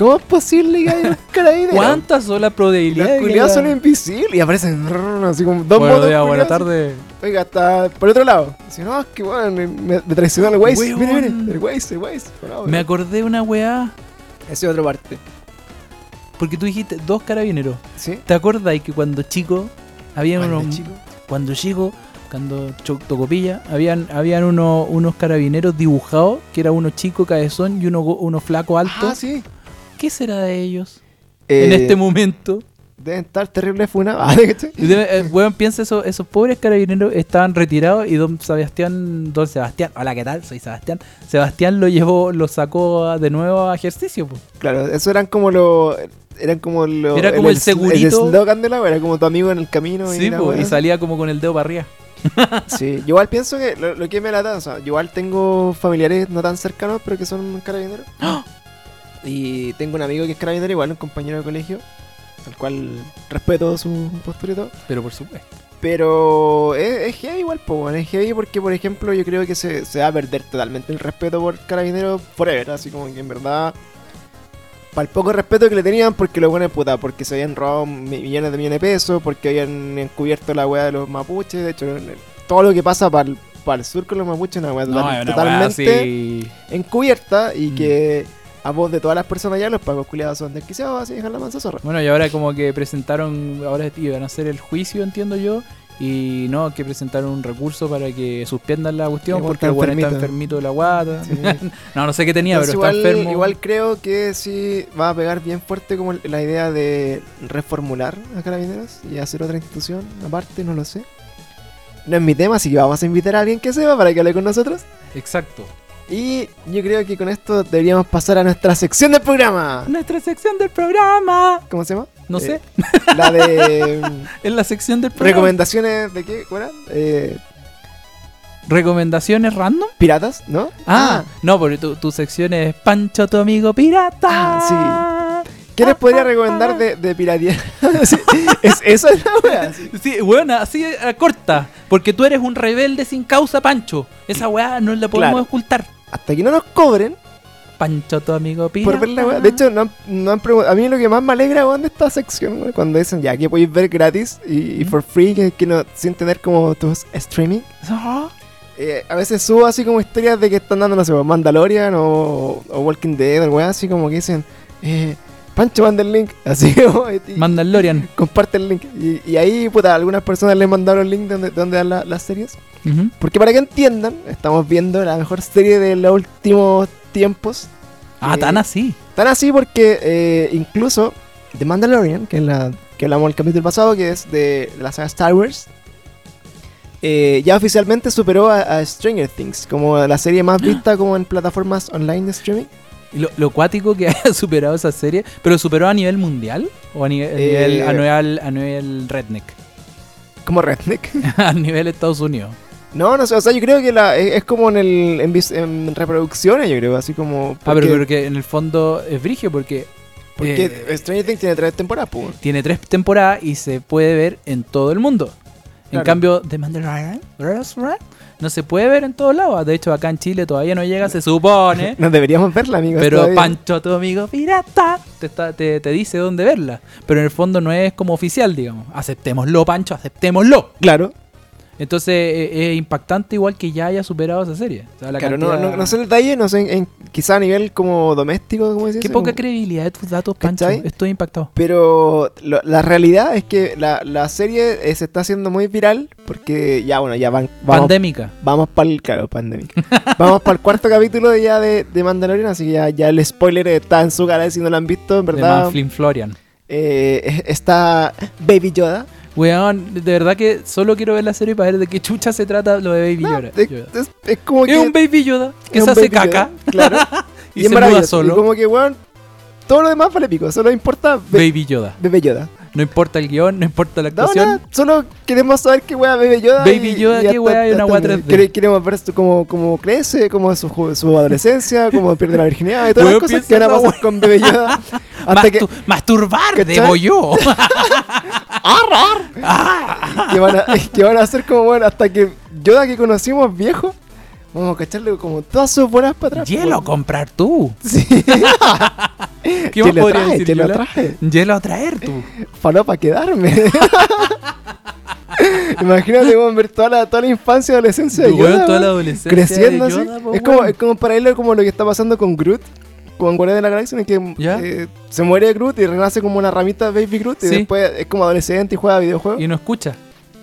¿Cómo es posible que haya un carabinero? ¿Cuántas son las probabilidades? Los culiados son invisibles y aparecen rrr, así como dos Buenos motos días, buenas culiados. tardes. Oiga, está por otro lado. Dice, no, es que bueno, me, me traicionó el Waze. Mire, mire, el Waze, el Waze. Bueno, Me acordé de una weá. Esa es otra parte. Porque tú dijiste dos carabineros. ¿Sí? ¿Te acuerdas que cuando chico había Cuando unos. chico. Cuando chico, cuando Tocopilla, habían, habían unos, unos carabineros dibujados, que era uno chico cabezón y uno, uno flaco alto. Ah, sí. ¿Qué será de ellos en Eh, este momento? Deben estar terrible funados. Ah. Y eh, weón, piensa eso, esos pobres carabineros estaban retirados y don Sebastián, don Sebastián, hola, ¿qué tal? Soy Sebastián. Sebastián lo llevó, lo sacó de nuevo a ejercicio, po. Claro, eso eran como los. Eran como los. Era como el segurito. El eslogan de la era como tu amigo en el camino. Sí, la po, y salía como con el dedo para arriba. Sí, yo igual pienso que lo, lo que me lata, o sea, yo igual tengo familiares no tan cercanos, pero que son carabineros. Y tengo un amigo que es carabinero, igual un compañero de colegio, al cual respeto su postura y todo. Pero por supuesto. Pero es, es heavy igual, po, es heavy porque, por ejemplo, yo creo que se, se va a perder totalmente el respeto por carabineros forever, así como que en verdad... Para el poco respeto que le tenían, porque los buenos puta, porque se habían robado mi- millones de millones de pesos, porque habían encubierto la weá de los mapuches, de hecho, todo lo que pasa para el, para el sur con los mapuches es una weá total- totalmente así. encubierta y Mm. que a voz de todas las personas ya los pagos culiados son desquiciados, así dejan la mansa zorra. Bueno, y ahora como que presentaron, ahora iban a hacer el juicio, entiendo yo, y no, que presentaron un recurso para que suspendan la cuestión porque está el weón está enfermito. de la guata. Sí. no, no sé qué tenía, Entonces, pero está igual, enfermo. igual creo que sí va a pegar bien fuerte como la idea de reformular a Carabineros y hacer otra institución aparte, no lo sé. No es mi tema, así que vamos a invitar a alguien que sepa para que hable con nosotros. Exacto. Y yo creo que con esto deberíamos pasar a nuestra sección del programa. Nuestra sección del programa. ¿Cómo se llama? No Eh, sé, La de es la sección del programa. recomendaciones de qué, ¿cuál? Eh, ¿Recomendaciones random? piratas, ¿no? Ah, no, porque tu, tu sección es Pancho, tu amigo pirata. Ah, ¿Qué les podría recomendar de, de piratear? Sí, es, eso es la wea. sí. Sí, bueno, así eh, corta. Porque tú eres un rebelde sin causa, Pancho. Esa weá no la podemos Claro. ocultar. Hasta que no nos cobren Pancho, tu amigo pirata. por ver la wea. De hecho, no han, no han a mí lo que más me alegra weón, de esta sección, weón, cuando dicen ya que podéis ver gratis y, y for free, que, que no, sin tener como tus streaming. Eh, a veces subo así como historias de que están dando, no sé, Mandalorian o, o Walking Dead o weá, así como que dicen, eh, Pancho manda el link, así como, y- Mandalorian. comparte el link. Y, y ahí, puta, algunas personas les mandaron el link de donde, donde dan la- las series. Porque para que entiendan, estamos viendo la mejor serie de los últimos tiempos. Ah, Eh, tan así. Tan así porque eh, incluso The Mandalorian, que es la que hablamos en el capítulo pasado, que es de, de la saga Star Wars, eh, ya oficialmente superó a, a Stranger Things como la serie más vista como en plataformas online de streaming. Lo, lo cuático que haya superado esa serie, pero superó a nivel mundial o a nivel, a Eh, nivel, a nivel, a nivel redneck, Como Redneck. a nivel Estados Unidos. No, no sé, o sea, yo creo que la, es, es como en el en, reproducciones, yo creo, así como... Ah, pero porque- creo que en el fondo es brigio porque Porque eh, Stranger Things tiene tres temporadas, pues. tiene tres temporadas y se puede ver en todo el mundo. En cambio, The Mandalorian no se puede ver en todos lados. De hecho, acá en Chile todavía no llega, se supone. No deberíamos verla, amigos. Pero todavía. Pancho, tu amigo pirata, te, está- te, te dice dónde verla. Pero en el fondo no es como oficial, digamos. Aceptémoslo, Pancho, aceptémoslo. Claro, Entonces eh, es impactante igual que ya haya superado esa serie. O sea, la claro, no, cantidad- no, no sé el detalle, no sé, en, en- quizá a nivel como doméstico, como decís. Qué poca credibilidad de tus datos, Pancho. ¿Cachai? Estoy impactado. Pero lo- la realidad es que la, la serie eh, se está haciendo muy viral porque ya, bueno, ya van, vamos, Pandémica. vamos para el, claro, pandemic. vamos para el cuarto capítulo de ya de, de Mandalorian, así que ya, ya el spoiler está en su cara si no lo han visto, en De verdad. Manflin Florian. eh, está Baby Yoda. Weón, de verdad que solo quiero ver la serie para ver de qué chucha se trata lo de Baby No, Yoda. es, Yoda. es- es como que Es un Baby Yoda que se hace Yoda, caca claro. y, es se muda solo. Y como que, weón, todo lo demás vale pico, solo importa Ba- Baby Yoda. Bebé Yoda. No importa el guion, no importa la No, actuación. nada, solo queremos saber qué wea Bebé Yoda. Baby Yoda, ya qué wea, y una wea 3D. Quere- Queremos ver esto cómo, cómo crece, cómo es su, su adolescencia, cómo pierde la virginidad y todas las cosas que van a pasar con Bebé Yoda. Hasta que, Mastu- Masturbar, ¿Cachai? debo yo. que, van a, que van a hacer como, bueno, hasta que Yoda que conocimos viejo, vamos a cacharle como todas sus buenas para atrás. Hielo po. comprar tú. Sí. ¿Qué más podría traje, decir te lo Yola? traje. Hielo a traer tú. Para para quedarme. Imagínate weón, ver toda la, toda la infancia y adolescencia de Yoda, toda la adolescencia creciendo de así. Po, es, como, es como paralelo como lo que está pasando con Groot. Con Guardia de la Galaxia, en el que eh, se muere Groot y renace como una ramita de Baby Groot y Sí. después es como adolescente y juega videojuegos. Y no escucha.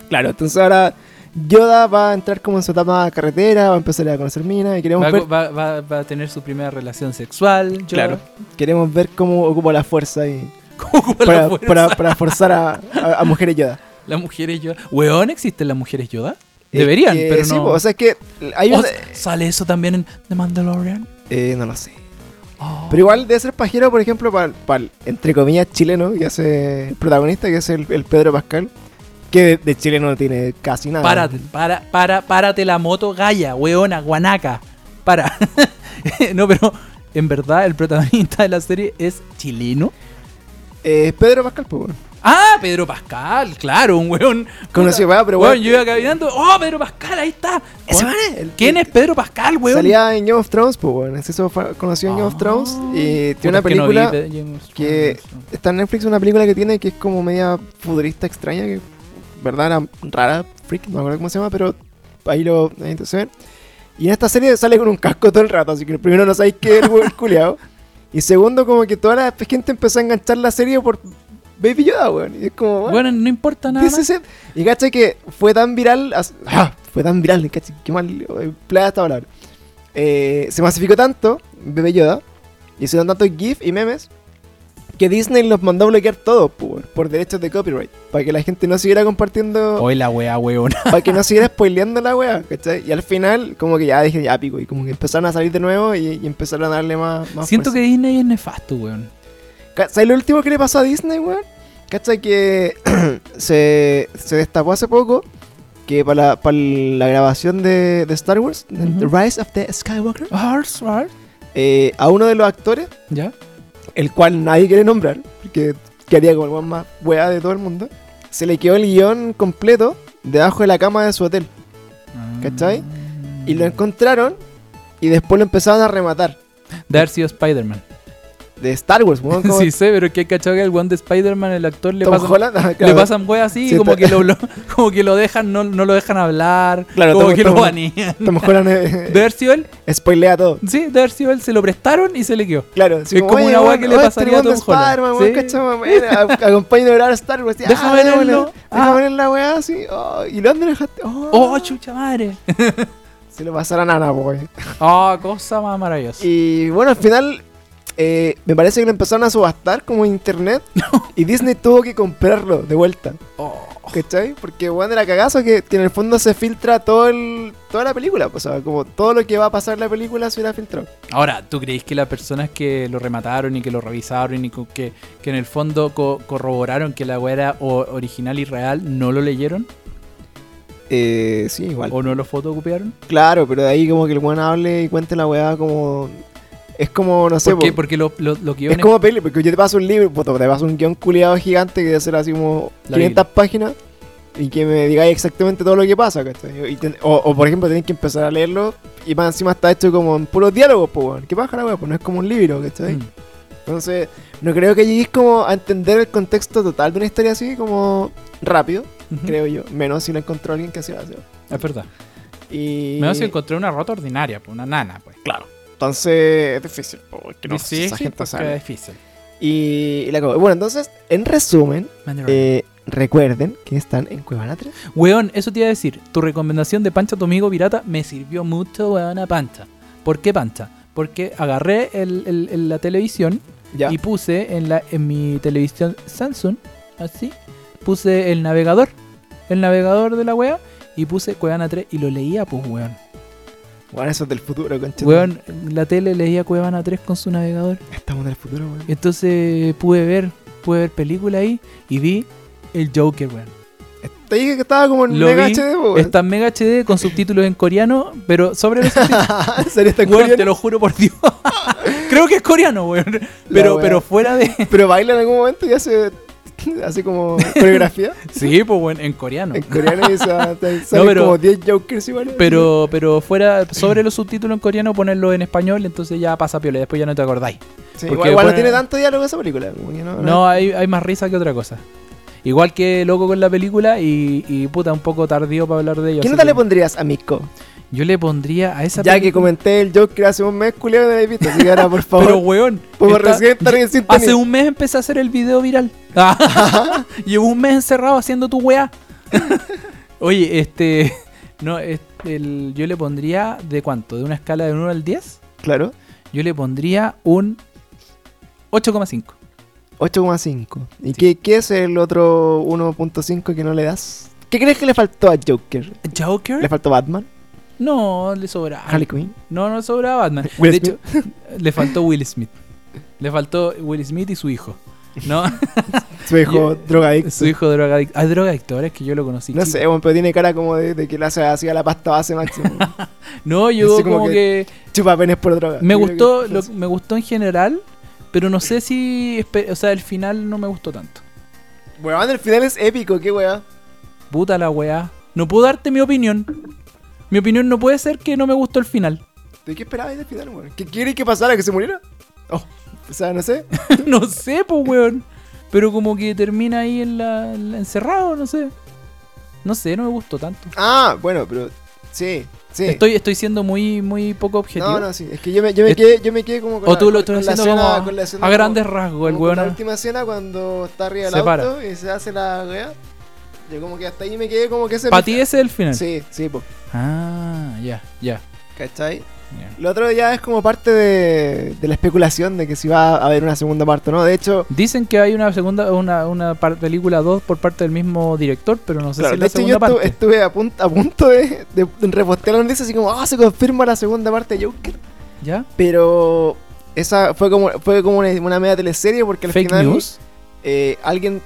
Claro, entonces ahora Yoda va a entrar como en su etapa carretera, va a empezar a conocer minas y queremos Va, ver, va- va- va a tener su primera relación sexual. Yoda. claro, queremos ver cómo ocupa la fuerza y ¿Cómo ocupa para, la fuerza? para- para forzar a, a- a mujeres Yoda. Las mujeres Yoda. Weón, ¿existen las mujeres Yoda? Deberían, eh, pero sí, no. po, o sea, es que hay Oh, una... ¿Sale eso también en The Mandalorian? Eh, no lo sé. Oh. Pero igual debe ser pajero, por ejemplo, para el, entre comillas, chileno, que hace el protagonista, que es el, el Pedro Pascal, que de, de chileno no tiene casi nada. Párate, para, para, párate la moto, Gaya, weona, guanaca. Para. no, pero en verdad el protagonista de la serie es chileno. Eh, Pedro Pascal, pues, bueno. Ah, Pedro Pascal, claro, un weón. Conocido, weón, pero weón, weón, yo iba caminando. ¡Oh, Pedro Pascal, ahí está! Ese Weón, man es el- ¿Quién es Pedro Pascal, weón? Salía en Game of Thrones, pues, bueno. Es eso, fue conocido en Game of Ah. Thrones. Y tiene una es que no vi película que está en Netflix, una película que tiene que es como media futurista extraña, que, verdad, era rara, freak, no me acuerdo cómo se llama, pero ahí lo ve. Y en esta serie sale con un casco todo el rato, así que primero no sabéis qué es el weón culiao. Y segundo, como que toda la gente empezó a enganchar la serie por Baby Yoda, weón. Y es como, weón, Bueno, no importa nada. más. it. Y cacha que fue tan viral, ¡Ah! fue tan viral, cacha, qué mal emplea esta palabra. Eh, se masificó tanto, Bebé Yoda, y hicieron tantos GIF y memes, que Disney los mandó a bloquear todo por, por derechos de copyright, para que la gente no siguiera compartiendo, Hoy la wea, weona. para que no siguiera spoileando la wea, ¿cachai? Y al final, como que ya dije, ya pico, y como que empezaron a salir de nuevo y, y empezaron a darle más, más Siento fuerza. que Disney es nefasto, weón. ¿Sabes lo último que le pasó a Disney, weón? ¿Cachai? Que se, se destapó hace poco que para la, para la grabación de, de Star Wars. The Rise of the Skywalker, eh, a uno de los actores, ¿Ya? El cual nadie quiere nombrar, porque quedaría como el más weá de todo el mundo, se le quedó el guion completo debajo de la cama de su hotel. ¿Cachai? Y lo encontraron y después lo empezaron a rematar. De haber sido Spider-Man. De Star Wars, weón. como Sí sé, pero que hay cachado que el one de Spider-Man, el actor, le Tom pasan, Holland, ah, le pasan weas así, Sí, como, que lo, lo- como que lo dejan, no, no lo dejan hablar, Claro, como Tom- que lo Tom- banean. Tom Holland eh, De haber sido él, spoilea todo. sí, de haber sido él, se lo prestaron y se le quedó. Claro, Es como una weá que le pasaría a Tom Holland. Weón, Sí. cachai, weón, a- Acompaña a Star Wars. Déjame verlo. Déjame Ah. ver la weá así. oh, ¿Y dónde lo dejaste? Oh, ¡Oh, chucha madre! Se lo pasaron a Nana, po, weón. ¡Oh, cosa más maravillosa! Y bueno, al final. Eh, me parece que lo empezaron a subastar como en internet. Y Disney tuvo que comprarlo de vuelta. Oh. ¿Cachai? Porque weón era cagazo que, que en el fondo se filtra todo el, toda la película. Pues, o sea, como todo lo que va a pasar en la película se hubiera filtrado. Ahora, ¿tú creéis que las personas que lo remataron y que lo revisaron y que, que en el fondo co- corroboraron que la weá era original y real no lo leyeron? Eh, sí, igual. ¿O no lo fotocopiaron? Claro, pero de ahí como que el weón hable y cuente la weá como. Es como, no sé, ¿Por qué? Porque lo, lo, que es como peli, porque yo te paso un libro, puto, te paso un guion culiado gigante que debe ser así como La 500 páginas y que me digáis exactamente todo lo que pasa, ¿cachai? Y ten- o, o, por ejemplo, tenés que empezar a leerlo y más encima está hecho como en puros diálogos, pues. ¿Qué pasa la weá? Pues no es como un libro, ¿cachai? Mm. Entonces, no creo que lleguéis como a entender el contexto total de una historia así como rápido, creo yo. Menos si lo encontró alguien que así lo hace. Es verdad. Y... Me vas a encontrar una rota ordinaria, pues, una nana, pues. Claro. Entonces es difícil, porque no esa gente sabe. es difícil. Y, y la Bueno, entonces, en resumen, eh, recuerden que están en Cuevana 3. Weón, eso te iba a decir. Tu recomendación de Pancha tu amigo pirata me sirvió mucho, weón, a Pancha. ¿Por qué Pancha? Porque agarré el- el- el- la televisión Ya. y puse en, la, en mi televisión Samsung, así, puse el navegador, el navegador de la wea, y puse Cuevana 3 y lo leía, pues, weón. Bueno, eso es del futuro, concha. Weón, la tele leía Cuevana 3 con su navegador. Estamos en el futuro, weón. Entonces pude ver, pude ver película ahí y vi el Joker, weón. Te dije que estaba como en Lo Mega vi, HD, weón. Está en Mega HD con subtítulos en coreano, pero sobre los subtítulos. ¿En serio está en Weón, coreano? te lo juro por Dios. Creo que es coreano, weón. Pero, wea. pero fuera de. Pero baila en algún momento y hace, hace como coreografía Sí, pues, weón, en coreano. en coreano y sa- te salen pero- como 10 jokers igual. Pero, pero fuera, sobre los subtítulos en coreano, ponerlo en español, entonces ya pasa piola, después ya no te acordáis. Sí, igual, no tiene tanto diálogo esa película. no, No, hay, hay más risa que otra cosa. Igual que loco con la película y, y puta, un poco tardío para hablar de ello. ¿Qué así nota que le pondrías a Mico? Yo le pondría a esa Ya que comenté el Joker hace un mes, no lo he visto. Así que ahora, por favor, Pero weón, como está- recién sintonía. hace un mes empecé a hacer el video viral. Llevo un mes encerrado haciendo tu weá. Oye, este. No, este, el- yo le pondría. ¿De cuánto? ¿De una escala de 1 al 10? Claro, Yo le pondría un 8,5. 8,5. ¿Y qué, qué es el otro 1.5 que no le das? ¿Qué crees que le faltó a Joker? ¿Joker? ¿Le faltó Batman? No, le sobra. ¿Harley Quinn? No, no le sobra Batman. Will de Smith. hecho, le faltó Will Smith. Le faltó Will Smith y su hijo. ¿No? Su hijo drogadicto. su hijo drogadicto. Hay drogadictores que yo lo conocí. No chico. sé, bueno, pero tiene cara como de, de que le hace así a la pasta base máximo. No, yo como como, que, Chupa penes por droga. me Yo gustó, que- lo- me gustó en general, pero no sé si, o sea, el final no me gustó tanto. Weón, el final es épico, qué weá. Puta la weá. No puedo darte mi opinión. Mi opinión no puede ser que no me gustó el final. ¿De qué esperabas del final, weón? ¿Qué quiere que pasara? ¿Que se muriera? Oh, o sea, no sé. no sé, pues weón. Pero como que termina ahí en la, en la- encerrado, no sé. No sé, no me gustó tanto. Ah, bueno, pero sí, sí. Estoy, estoy siendo muy, muy poco objetivo. No, no, sí. Es que yo me, yo me, Es- quedé, yo me quedé como con O la- tú lo estás la haciendo escena- como con la escena a como- grandes rasgos, el con La weón. última escena cuando está arriba del Se para. auto y se hace la weá. Yo como que hasta ahí me quedé como que ese... Para ti ese es el final. Sí, sí, pues. Ah, ya, ya. ¿Cachai? Ya. Lo otro ya es como parte de, de la especulación de que si va a haber una segunda parte, ¿no? De hecho, Dicen que hay una segunda, una, película 2 por parte del mismo director, pero no sé claro, si de la hecho yo segunda estu- parte. estuve a punto, a punto de, de, repostear la noticia así como, ah, se confirma la segunda parte de Joker. ¿Ya? Pero esa fue como, fue como una, una media teleserie porque al Fake final news. eh, alguien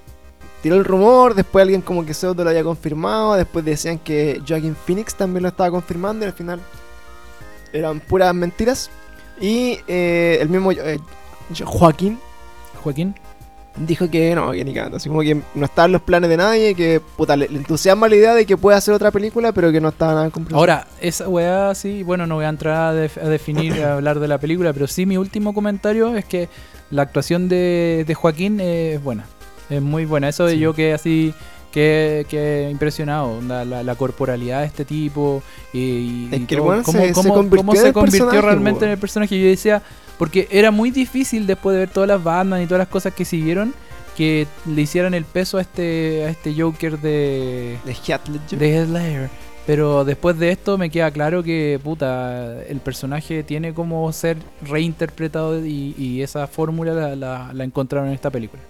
tiró el rumor, después alguien como que pseudo lo había confirmado, después decían que Joaquin Phoenix también lo estaba confirmando y al final eran puras mentiras. Y eh, el mismo eh, Joaquín Joaquín. dijo que no, que ni cagando, así como que no estaban los planes de nadie, que puta, le, le entusiasma la idea de que pueda hacer otra película, pero que no estaba nada comprado. Ahora, esa weá sí, bueno, no voy a entrar a, def- a definir, a hablar de la película, pero sí mi último comentario es que la actuación de, de Joaquín es buena. Es muy buena. Eso de Sí. yo que así, que, que impresionado, onda, la, la corporalidad de este tipo y, y Es que el todo, weón cómo, se- convirtió cómo se realmente en el personaje. Yo decía, porque era muy difícil después de ver todas las bandas y todas las cosas que siguieron, que le hicieran el peso a este, a este Joker de, de Heath Ledger. de Heath Ledger. Pero después de esto me queda claro que, puta, el personaje tiene como ser reinterpretado y, y esa fórmula la, la- la encontraron en esta película.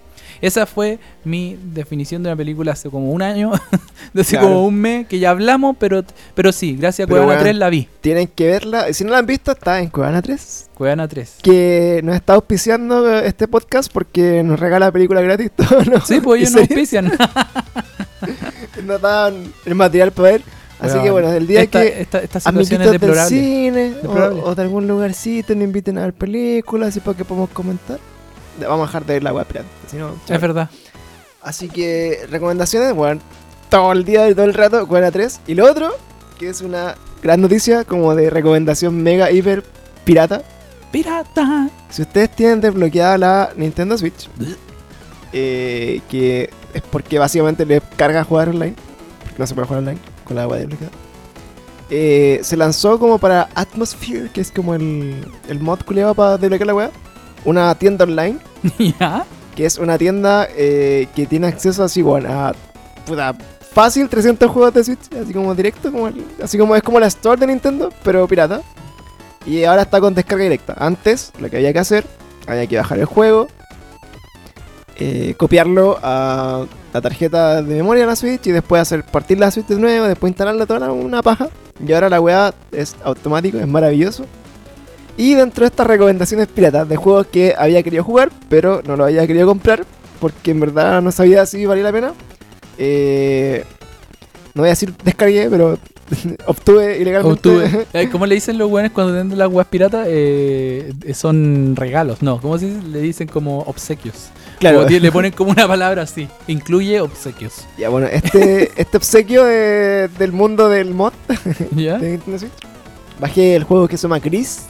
Esa fue mi definición de una película hace como un año, de hace Claro. como un mes, que ya hablamos, pero, pero sí, gracias a Cuevana weón. 3 la vi. Tienen que verla, si no la han visto, está en Cuevana 3. Cuevana 3. que nos está auspiciando este podcast porque nos regala películas gratis todo, ¿no? Sí, pues ¿Y ellos nos auspician. Nos dan el material para ver. Así que bueno, el día esta, que esta, esta amiguitos del cine o, o de algún lugarcito nos inviten a ver películas y para que podamos comentar. Vamos a dejar de ver la web pirata, si no, chao. Es verdad. Así que recomendaciones, bueno, todo el día y todo el rato, Cuevana 3. Y lo otro, que es una gran noticia como de recomendación mega hiper pirata. Pirata. Si ustedes tienen desbloqueada la Nintendo Switch, eh, que es porque básicamente les carga jugar online, porque no se puede jugar online con la agua desbloqueada, eh, se lanzó como para Atmosphere, que es como el, el mod culiado para desbloquear la weá, una tienda online, ¿Ya? que es una tienda eh, que tiene acceso así, bueno, a puta, fácil 300 juegos de Switch, así como directo, como el- así como es como la Store de Nintendo, pero pirata. Y ahora está con descarga directa. Antes, lo que había que hacer, había que bajar el juego, eh, copiarlo a la tarjeta de memoria de la Switch y después hacer partir la Switch de nuevo, después instalarla toda una paja. Y ahora la weá es automático, es maravilloso. Y dentro de estas recomendaciones piratas de juegos que había querido jugar, pero no lo había querido comprar, porque en verdad no sabía si valía la pena. eh, no voy a decir descargué, pero obtuve ilegalmente. Obtuve. Eh, ¿Cómo le dicen los buenos cuando venden las weas piratas? Eh, eh, son regalos. No, ¿cómo se dice? Le dicen como obsequios. claro. Le ponen como una palabra así. Incluye obsequios. Ya bueno, este, este obsequio de- del mundo del mod ¿Ya? de Nintendo Switch. Bajé el juego que se llama Gris.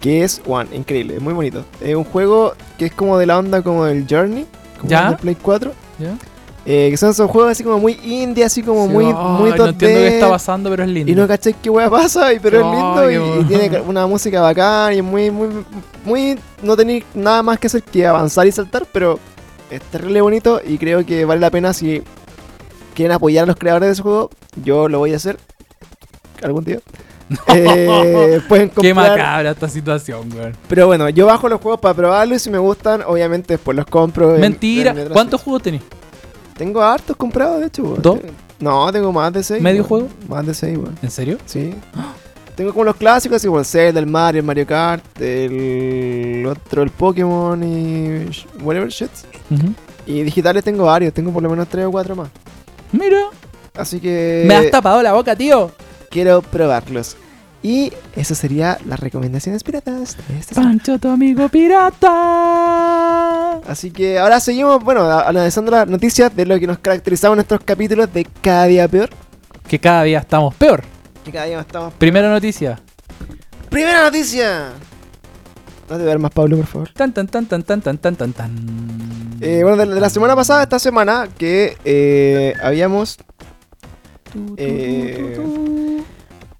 Que es One, increíble, es muy bonito. Es un juego que es como de la onda como del Journey, como ¿Ya? del Play 4. ¿Ya? eh, que son esos juegos así como muy indie, así como Sí, muy, ay, muy no 2D, entiendo qué está pasando, pero es lindo. Y no caché qué wea pasa, y- pero Ay, es lindo y- y, tiene una música bacán y muy, muy, muy. No tenéis nada más que hacer que avanzar y saltar, pero es terrible bonito y creo que vale la pena si quieren apoyar a los creadores de ese juego. Yo lo voy a hacer algún día. Eh, pueden Qué comprar. macabra esta situación, weón. Pero bueno, yo bajo los juegos para probarlos y si me gustan, obviamente después los compro. en- Mentira. en ¿Cuántos juegos tenés? Tengo hartos comprados, de hecho. weón. ¿Dos? No, tengo más de seis. ¿Medio juego? Más de seis, weón. ¿En serio? Sí. Tengo como los clásicos, así como el Zelda, el Mario, el Mario Kart, el otro, el Pokémon y whatever shit. Y digitales tengo varios, tengo por lo menos tres o cuatro más. Mira. Así que Me has tapado la boca, tío. Quiero probarlos. Y eso sería las recomendaciones piratas de esta semana. Pancho, tu amigo pirata. Así que ahora seguimos, bueno, analizando las noticias de lo que nos caracterizaba en nuestros capítulos de Cada Día Peor. Que cada día estamos peor. Que cada día estamos... Primera noticia. ¡Primera noticia! No te ver más, Pablo, por favor. Tan, tan, tan, tan, tan, tan, tan, tan, tan. Eh, bueno, de, de la semana pasada, esta semana, que eh, habíamos eh,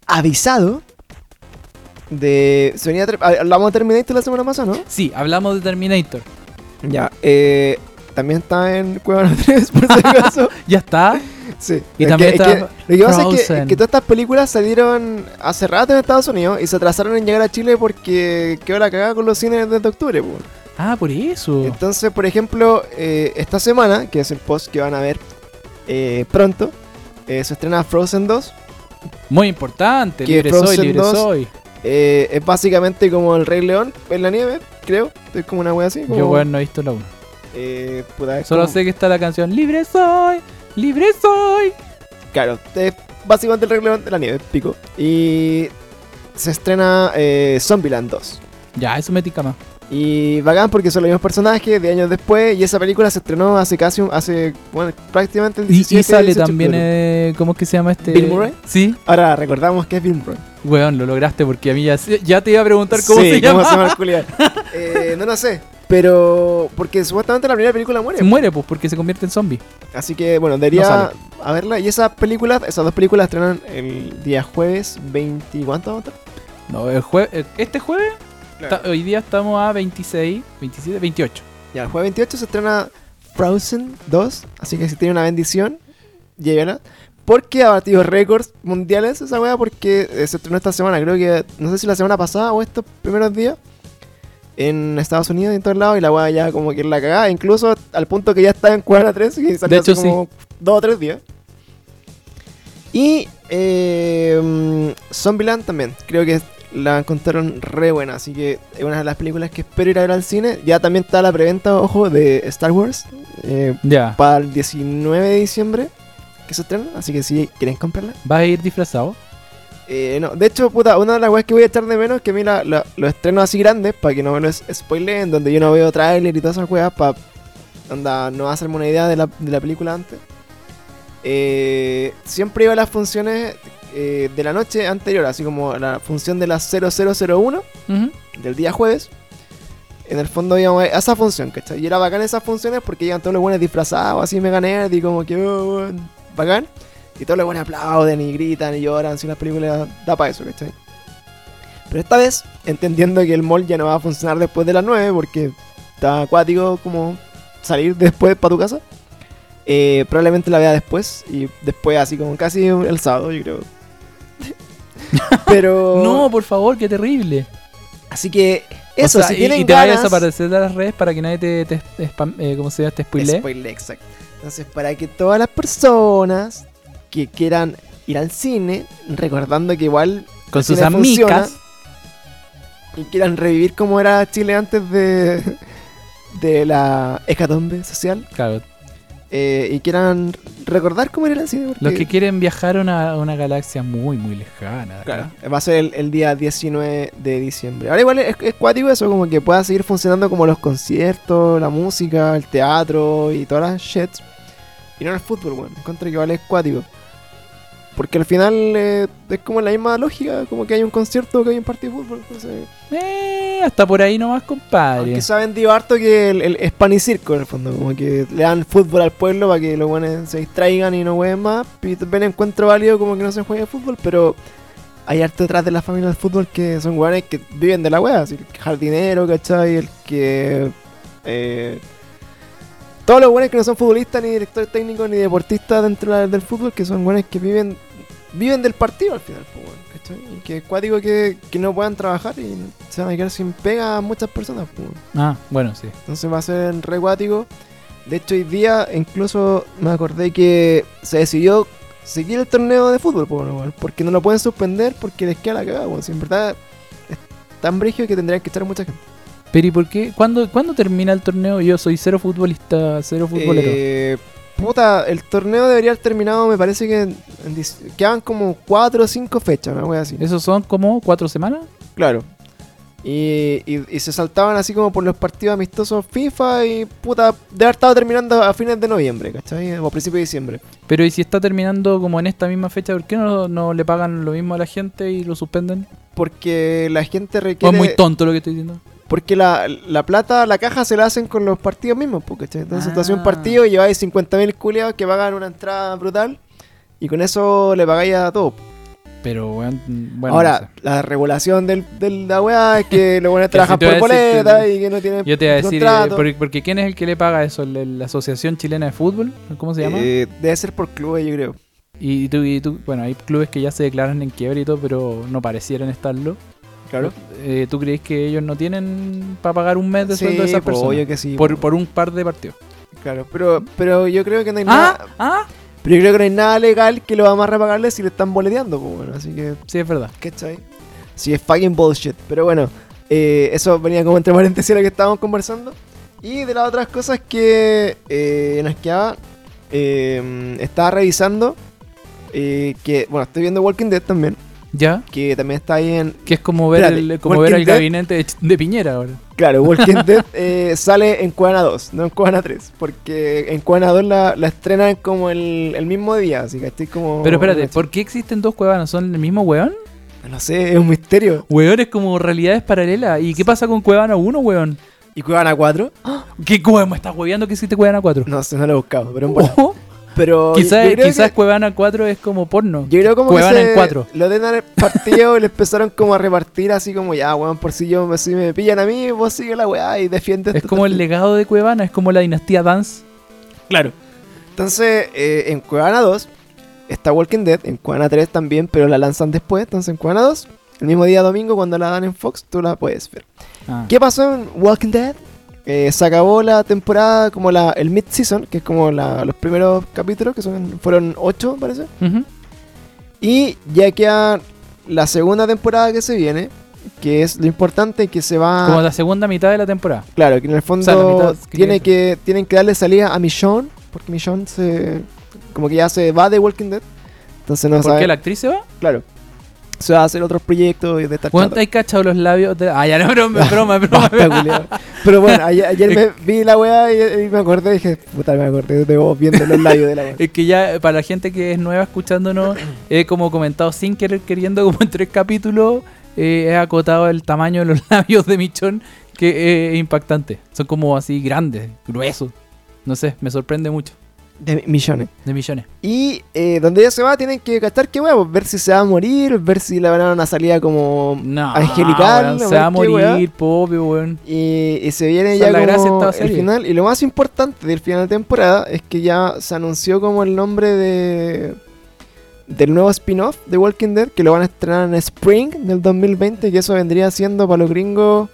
avisado de... Se venía ah, hablamos de Terminator la semana pasada, ¿no? Sí, hablamos de Terminator. Ya. Eh, también está en Cueva 3, por si acaso. Ya está. sí. Y Es también que- es está que lo que pasa es que, todas estas películas salieron hace rato en Estados Unidos y se atrasaron en llegar a Chile porque quedó la cagada con los cines desde octubre, pues. Ah, por eso. Entonces, por ejemplo, eh, esta semana, que es el post que van a ver eh, pronto, eh, se estrena Frozen 2. Muy importante. que Libre soy, libre 2 soy. Eh, es básicamente como el Rey León en la nieve, creo. Es como una wea así. Como, Yo, weón, no he visto la 1. eh, puta, Solo como- sé que está la canción Libre soy, libre soy. Claro, es básicamente el Rey León de la nieve, pico. Y se estrena eh, Zombieland 2. Ya, eso me tica más. Y bacán porque son los mismos personajes de años después. Y esa película se estrenó hace casi, un- hace, bueno, prácticamente el Y, 17 y sale 18 de también, eh, ¿cómo es que se llama este? ¿Bill Murray? Sí, Ahora recordamos que es Bill Murray. weón, lo lograste porque a mí ya, ya te iba a preguntar cómo Sí, se llama. ¿Cómo se llama eh, no lo sé. Pero. Porque supuestamente la primera película muere. Se muere, pues, porque se convierte en zombie. Así que, bueno, debería No a verla. Y esas películas, esas dos películas estrenan el día jueves 20. ¿Cuánto? No, el jue- eh, este jueves, ta- hoy día estamos a 26, 27, 28. Ya, el jueves 28 se estrena Frozen 2. Así que si tiene una bendición, llévela. Porque ha batido récords mundiales esa wea. Porque eh, se estrenó esta semana. Creo que, no sé si la semana pasada o estos primeros días. En Estados Unidos y en todos lados. Y la wea ya como que la cagada. Incluso al punto que ya está en Cuadra 3. Y salió De hecho, hace como dos o tres días. Y eh, mm, Zombieland también. Creo que la encontraron re buena. Así que es una de las películas que espero ir a ver al cine. Ya también está la preventa, ojo, de Star Wars. eh, Ya. para el 19 de diciembre. Que se estrena. Así que si quieren comprarla. ¿Vas a ir disfrazado? Eh, no, de hecho, puta, una de las weas que voy a echar de menos es que a mí la- los estrenos así grandes, para que no me los spoileen, donde yo no veo tráiler y todas esas weas, para no hacerme una idea de la, de la película antes. Eh, siempre iba a las funciones eh, de la noche anterior, así como la función de las 0001 Ujú. del día jueves. En el fondo íbamos a esa función, ¿cachai? Y era bacán esas funciones porque iban todos los buenos disfrazados, así mega nerd y como que, oh, bacán. Y todos los buenos aplauden y gritan y lloran, si las películas da para eso, ¿cachai? Pero esta vez, entendiendo que el mall ya no va a funcionar después de las 9 porque está acuático como salir después para tu casa, eh, probablemente la vea después y después así como casi el sábado, yo creo. Pero... No, por favor, qué terrible. Así que eso, O sea, si y, tienen y te vayas a ganas- aparecer de las redes para que nadie te, te, te spam- eh, ¿cómo se llama? Te. Spoiler, exacto. Entonces, para que todas las personas que quieran ir al cine, recordando que igual Con sus amigas. y quieran revivir cómo era Chile antes de, de la hecatombe social, Claro, eh, y quieran recordar cómo era el cine. porque- los que quieren viajar a una, a una galaxia muy, muy lejana. Claro, va a ser el, el día 19 de diciembre. Ahora igual es, es cuático eso, como que pueda seguir funcionando como los conciertos, la música, el teatro y todas las shits. Y no el fútbol, bueno, encuentro que igual es cuático. Porque al final eh, es como la misma lógica, como que hay un concierto que hay un partido de fútbol. Entonces, Eh, hasta por ahí nomás, compadre. aunque se ha vendido harto que el, el, es pan y circo en el fondo, como que le dan fútbol al pueblo para que los buenos se distraigan y no jueguen más. Y también encuentro válido como que no se juegue fútbol, pero hay harto detrás de la familia del fútbol que son weones que viven de la wea, así, el jardinero, ¿cachai? El que... eh, todos los buenos que no son futbolistas, ni directores técnicos, ni deportistas dentro del fútbol, que son buenos que viven viven del partido al final, pues, weón, ¿cachai? Y que es cuático que, que no puedan trabajar y se van a quedar sin pega a muchas personas, pues. Ah, bueno, sí. Entonces va a ser re cuático. De hecho, hoy día incluso me acordé que se decidió seguir el torneo de fútbol, pues, weón, porque no lo pueden suspender porque les queda la cagada, weón. Si en verdad es tan brígido que tendrían que echar a mucha gente. Pero ¿y por qué? ¿Cuándo, ¿Cuándo termina el torneo? Yo soy cero futbolista, cero futbolero. Eh, puta, el torneo debería haber terminado, me parece que en, quedaban como 4 o 5 fechas, una wea así. ¿Esos son como cuatro semanas? Claro. Y, y- y se saltaban así como por los partidos amistosos FIFA y puta, de haber estado terminando a fines de noviembre, ¿cachai? O a principios de diciembre. Pero ¿y si está terminando como en esta misma fecha? ¿Por qué no, no le pagan lo mismo a la gente y lo suspenden? Porque la gente ¿O requiere... es muy tonto lo que estoy diciendo? Porque la, la plata, la caja se la hacen con los partidos mismos, ¿cachai? Entonces tú haces un Ah. partido y lleváis 50.000 culiados que pagan una entrada brutal y con eso le pagáis a todo. Pero, weón, bueno, Ahora, no sé. la regulación del, de la weá es que los buenos trabajan te por decir, boleta te- y que no tienen Yo te iba a decir, eh, porque, porque ¿quién es el que le paga eso? ¿La, la Asociación Chilena de Fútbol? ¿Cómo se llama? Eh, debe ser por clubes, yo creo. Y, tú, y tú, bueno, hay clubes que ya se declaran en quiebra y todo, pero no parecieran estarlo. Claro. Eh, ¿Tú crees que ellos no tienen para pagar un mes de Sí, sueldo de esas personas? obvio que sí. por, por un par de partidos. Claro, pero, pero yo creo que no hay Ah, nada. ah, Pero yo creo que no hay nada legal que lo va a más repagarle si le están boleteando, pues bueno, así que, sí, es verdad. ¿cachai? Sí, es fucking bullshit. Pero bueno, eh, eso venía como entre paréntesis lo que estábamos conversando. Y de las otras cosas que eh, nos quedaba, eh, estaba revisando que, bueno, estoy viendo Walking Dead también, ¿Ya? que también está ahí en... Que es como ver Espérate, el, como ver el Dead- gabinete de, Piñera ahora. Claro, Walking Dead eh, sale en Cuevana 2, no en Cuevana 3, porque en Cuevana 2 la, la estrenan como el, el mismo día, así que estoy como... Pero espérate, ¿por qué existen dos cuevanas? ¿Son el mismo weón? No sé, es un misterio. Weón es como realidades paralelas. ¿Y qué pasa con Cuevana 1, weón? ¿Y Cuevana 4? ¿Qué me estás hueveando que existe Cuevana 4? No sé, no lo he buscado, pero en bola. Pero quizás que, Cuevana 4 es como porno. yo creo como Cuevana que se- en cuatro. lo de haber partido y le empezaron como a repartir así como ya, weón, por si yo si me pillan a mí, vos sigue la weá y defiende Es como el legado de Cuevana, es como la dinastía Dance. Claro. Entonces, eh, en Cuevana 2 está Walking Dead, en Cuevana 3 también, pero la lanzan después. Entonces, en Cuevana 2, el mismo día domingo, cuando la dan en Fox, tú la puedes ver. Ah. ¿Qué pasó en Walking Dead? Eh, se acabó la temporada, como la, el mid-season, que es como la- los primeros capítulos, que son, fueron 8, parece. Y ya queda la segunda temporada que se viene, que es lo importante, que se va... Como la segunda mitad de la temporada. Claro, que en el fondo sea, que tiene que, tienen que darle salida a Michonne, porque Michonne se, como que ya se va de Walking Dead. Entonces no ¿Por sabe, qué la actriz se va? claro. Se va a hacer otros proyectos y de esta ¿Cuánto hay cachado los labios de.? Ah, ya no, broma, broma, broma. Culiao. Pero bueno, ayer, ayer me vi la weá y, y me acordé, dije, puta, me acordé de vos viendo los labios de la weá. Es que ya, para la gente que es nueva escuchándonos, he como comentado sin querer queriendo, como en tres capítulos, eh, he acotado el tamaño de los labios de Michón, que eh, es impactante. Son como así grandes, gruesos. No sé, me sorprende mucho. De millones. De millones. Y eh, donde ella se va, tienen que gastar qué weá, pues, ver si se va a morir, ver si le van a dar una salida como No, angelical. se va a morir, pobre, weón. Y, y se viene ya como el serie. final. Y lo más importante del final de temporada es que ya se anunció como el nombre de del nuevo spin-off de Walking Dead, que lo van a estrenar en Spring del 2020, que eso vendría siendo para los gringos.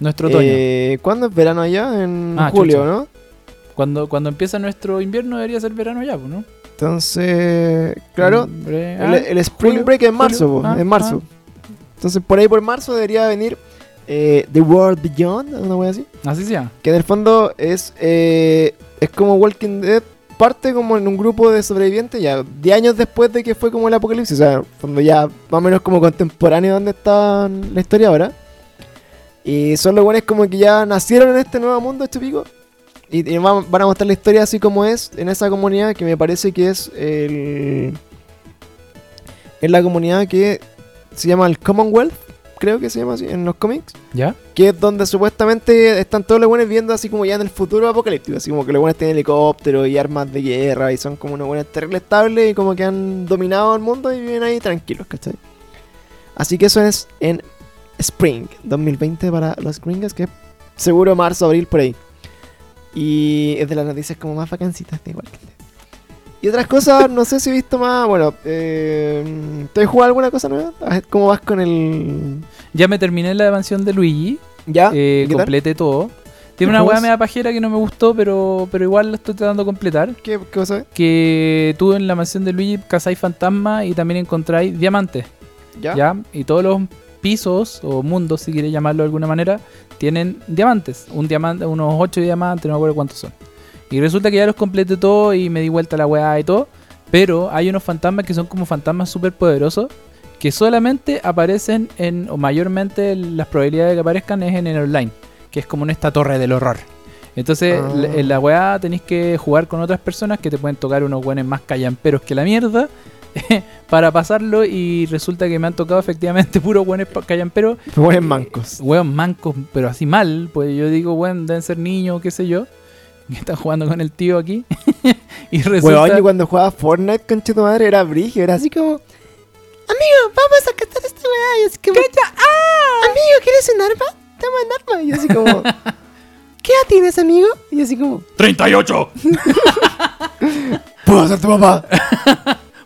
Nuestro otoño. Eh, ¿Cuándo es verano allá? En Ah, julio, chucha. ¿no? Cuando, cuando empieza nuestro invierno debería ser verano ya, ¿no? Entonces, claro, el, ah, el Spring julio, Break es en marzo, julio, ah, en marzo. Entonces, por ahí por marzo debería venir eh, The World Beyond, una wea así. Así se llama. Que en el fondo es, eh, es como Walking Dead, parte como en un grupo de sobrevivientes ya 10 años después de que fue como el apocalipsis. O sea, fondo ya más o menos como contemporáneo donde está la historia ahora. Y son los buenos como que ya nacieron en este nuevo mundo, este pico. Y, y van a mostrar la historia así como es en esa comunidad que me parece que es el... es la comunidad que se llama el Commonwealth, creo que se llama así en los cómics. ¿Ya? Que es donde supuestamente están todos los buenos viendo así como ya en el futuro apocalíptico. Así como que los buenos tienen helicópteros y armas de guerra y son como unos buenos terribles estables y como que han dominado el mundo y viven ahí tranquilos, ¿cachai? Así que eso es en Spring 2020 para los gringos, que es seguro marzo, abril, por ahí. Y es de las noticias como más vacancitas de igual Y otras cosas, no sé si he visto más. Bueno, eh, ¿te has jugado alguna cosa nueva? A ver ¿Cómo vas con el. Ya me terminé la mansión de Luigi. ¿Ya? eh, completé todo. Tiene ¿Qué una hueá media pajera que no me gustó, pero, pero igual lo estoy tratando de completar. ¿Qué, qué cosa es? Que tú en la mansión de Luigi cazáis fantasmas y también encontráis diamantes. ¿Ya? ¿ya? Y todos los pisos o mundos, si quieres llamarlo de alguna manera, tienen diamantes. Un diamante, unos 8 diamantes, no me acuerdo cuántos son. Y resulta que ya los completé todo y me di vuelta la weá y todo. Pero hay unos fantasmas que son como fantasmas súper poderosos. Que solamente aparecen en, o mayormente las probabilidades de que aparezcan es en el online. Que es como en esta torre del horror. Entonces, Ah. la- en la weá tenéis que jugar con otras personas que te pueden tocar unos buenos más callamperos que la mierda. para pasarlo y resulta que me han tocado efectivamente puros buenos callamperos, Buenos mancos. weón mancos, pero así mal, pues yo digo, weón, deben ser niños, qué sé yo, que están jugando con el tío aquí. y resulta... Weón, yo cuando jugaba Fortnite con tu madre era brigio, era así como. Amigo, vamos a catar esta weá. Y así como. ¡Ah! Amigo, ¿quieres un arma? Toma un arma. Y así como. ¿Qué edad tienes, amigo? Y así como. ¡38! ¿Puedo ser tu papá?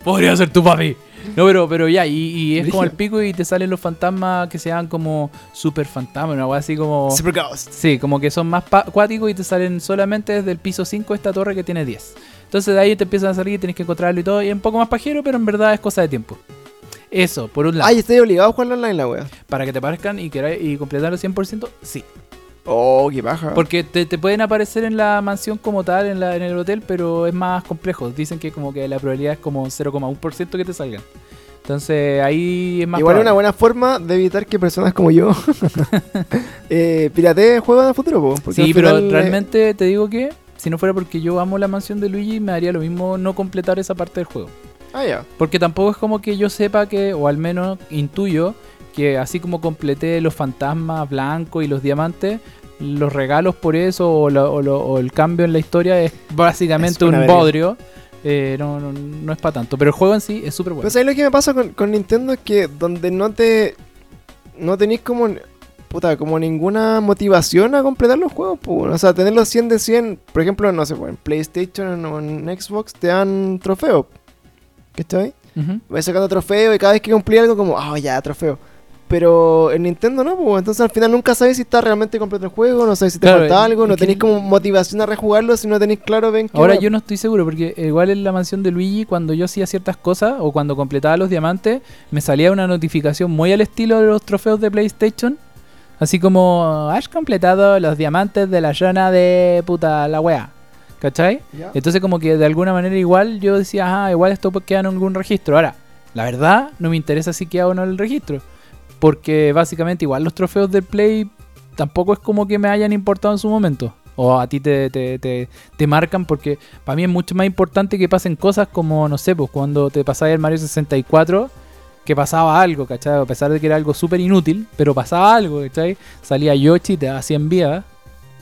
Podría ser tu papi. No, pero, pero ya, y, y es como el pico y te salen los fantasmas que sean como super fantasmas, una así como... Super Ghost. Sí, como que son más acuáticos y te salen solamente desde el piso 5 esta torre que tiene 10. Entonces de ahí te empiezan a salir y tienes que encontrarlo y todo. Y es un poco más pajero, pero en verdad es cosa de tiempo. Eso, por un lado. Ay, estoy obligado a jugarlo online la wea. Para que te parezcan y, queráis- y completarlo 100%, sí. Oh, qué baja. Porque te, te pueden aparecer en la mansión como tal, en, la, en el hotel, pero es más complejo. Dicen que como que la probabilidad es como 0,1% que te salgan. Entonces ahí es más Igual es una probable. buena forma de evitar que personas como yo eh, pirateen juegos en el futuro, po, porque Sí, al pero final, eh, realmente te digo que si no fuera porque yo amo la mansión de Luigi, me daría lo mismo no completar esa parte del juego. Ah, ya. Porque tampoco es como que yo sepa que, o al menos intuyo, que así como completé los fantasmas blancos y los diamantes, los regalos por eso o, lo- o lo- o el cambio en la historia es básicamente Es un bodrio. Eh, no, no, no es para tanto. Pero el juego en sí es súper bueno. Pues ahí lo que me pasa con, con Nintendo es que donde no te. No tenéis como. Puta, como ninguna motivación a completar los juegos, pues. O sea, tener los 100 de 100. Por ejemplo, no sé, en PlayStation o en Xbox te dan trofeo. ¿Cachai? Ujú. Vas sacando trofeo y cada vez que cumplí algo, como, ah, ya, trofeo. Pero en Nintendo no, pues. Entonces al final nunca sabes si está realmente completo el juego, no sabes si te Claro, falta algo, no tenéis como motivación a rejugarlo si no tenéis claro, ven que. Ahora yo no estoy seguro porque igual en la mansión de Luigi cuando yo hacía ciertas cosas o cuando completaba los diamantes me salía una notificación muy al estilo de los trofeos de PlayStation. Así como has completado los diamantes de la zona de puta la wea. ¿Cachai? Entonces como que de alguna manera igual yo decía, ah, igual esto pues queda en algún registro. Ahora, la verdad no me interesa si queda o no en el registro. Porque básicamente igual los trofeos del Play tampoco es como que me hayan importado en su momento. O a ti te, te, te, te marcan porque para mí es mucho más importante que pasen cosas como, no sé, pues cuando te pasaba el Mario 64, que pasaba algo, ¿cachai? A pesar de que era algo súper inútil, pero pasaba algo, ¿cachai? Salía Yoshi te 100 vías.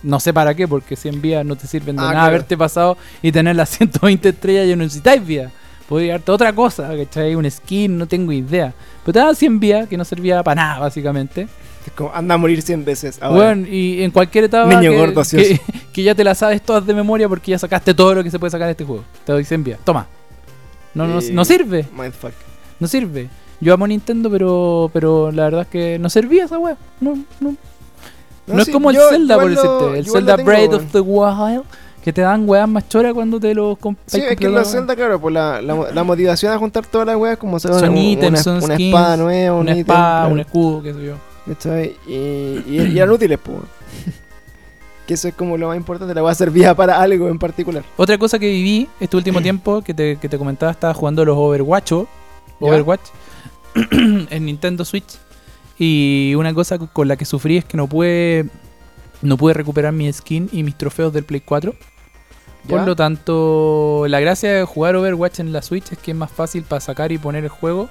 No sé para qué, porque 100 vías no te sirven de Ah, nada claro. haberte pasado y tener las 120 estrellas y no necesitáis vías. Podría darte otra cosa, ¿cachai? Un skin, no tengo idea. Pero te daban 100 vías que no servía para nada, básicamente. Es como, anda a morir 100 veces. ahora. Bueno, y en cualquier etapa Niño que, gordo que, que ya te la sabes todas de memoria porque ya sacaste todo lo que se puede sacar de este juego. Te doy 100 vías. Toma. No, no, Eh, no sirve, Mindfuck. no sirve. Yo amo Nintendo, pero pero la verdad es que no servía esa wea. No, no. No, es sí, como el Zelda, por decirte. El Zelda Breath of the Wild. Que te dan weas más choras cuando te lo comp- Sí, es que en la. Zelda, claro, pues la, la, la motivación a juntar todas las weas como Son una, ítems, una, son una skins, espada nueva, un Una ítem, espada, claro, un escudo, qué sé yo. Y, y, y eran útiles, pues. que eso es como lo más importante, la wea servía para algo en particular. Otra cosa que viví este último tiempo, que te, que te comentaba, estaba jugando los Overwatch. Overwatch en Nintendo Switch. Y una cosa con la que sufrí es que no pude, no pude recuperar mi skin y mis trofeos del Play 4. Por lo tanto, la gracia de jugar Overwatch en la Switch es que es más fácil para sacar y poner el juego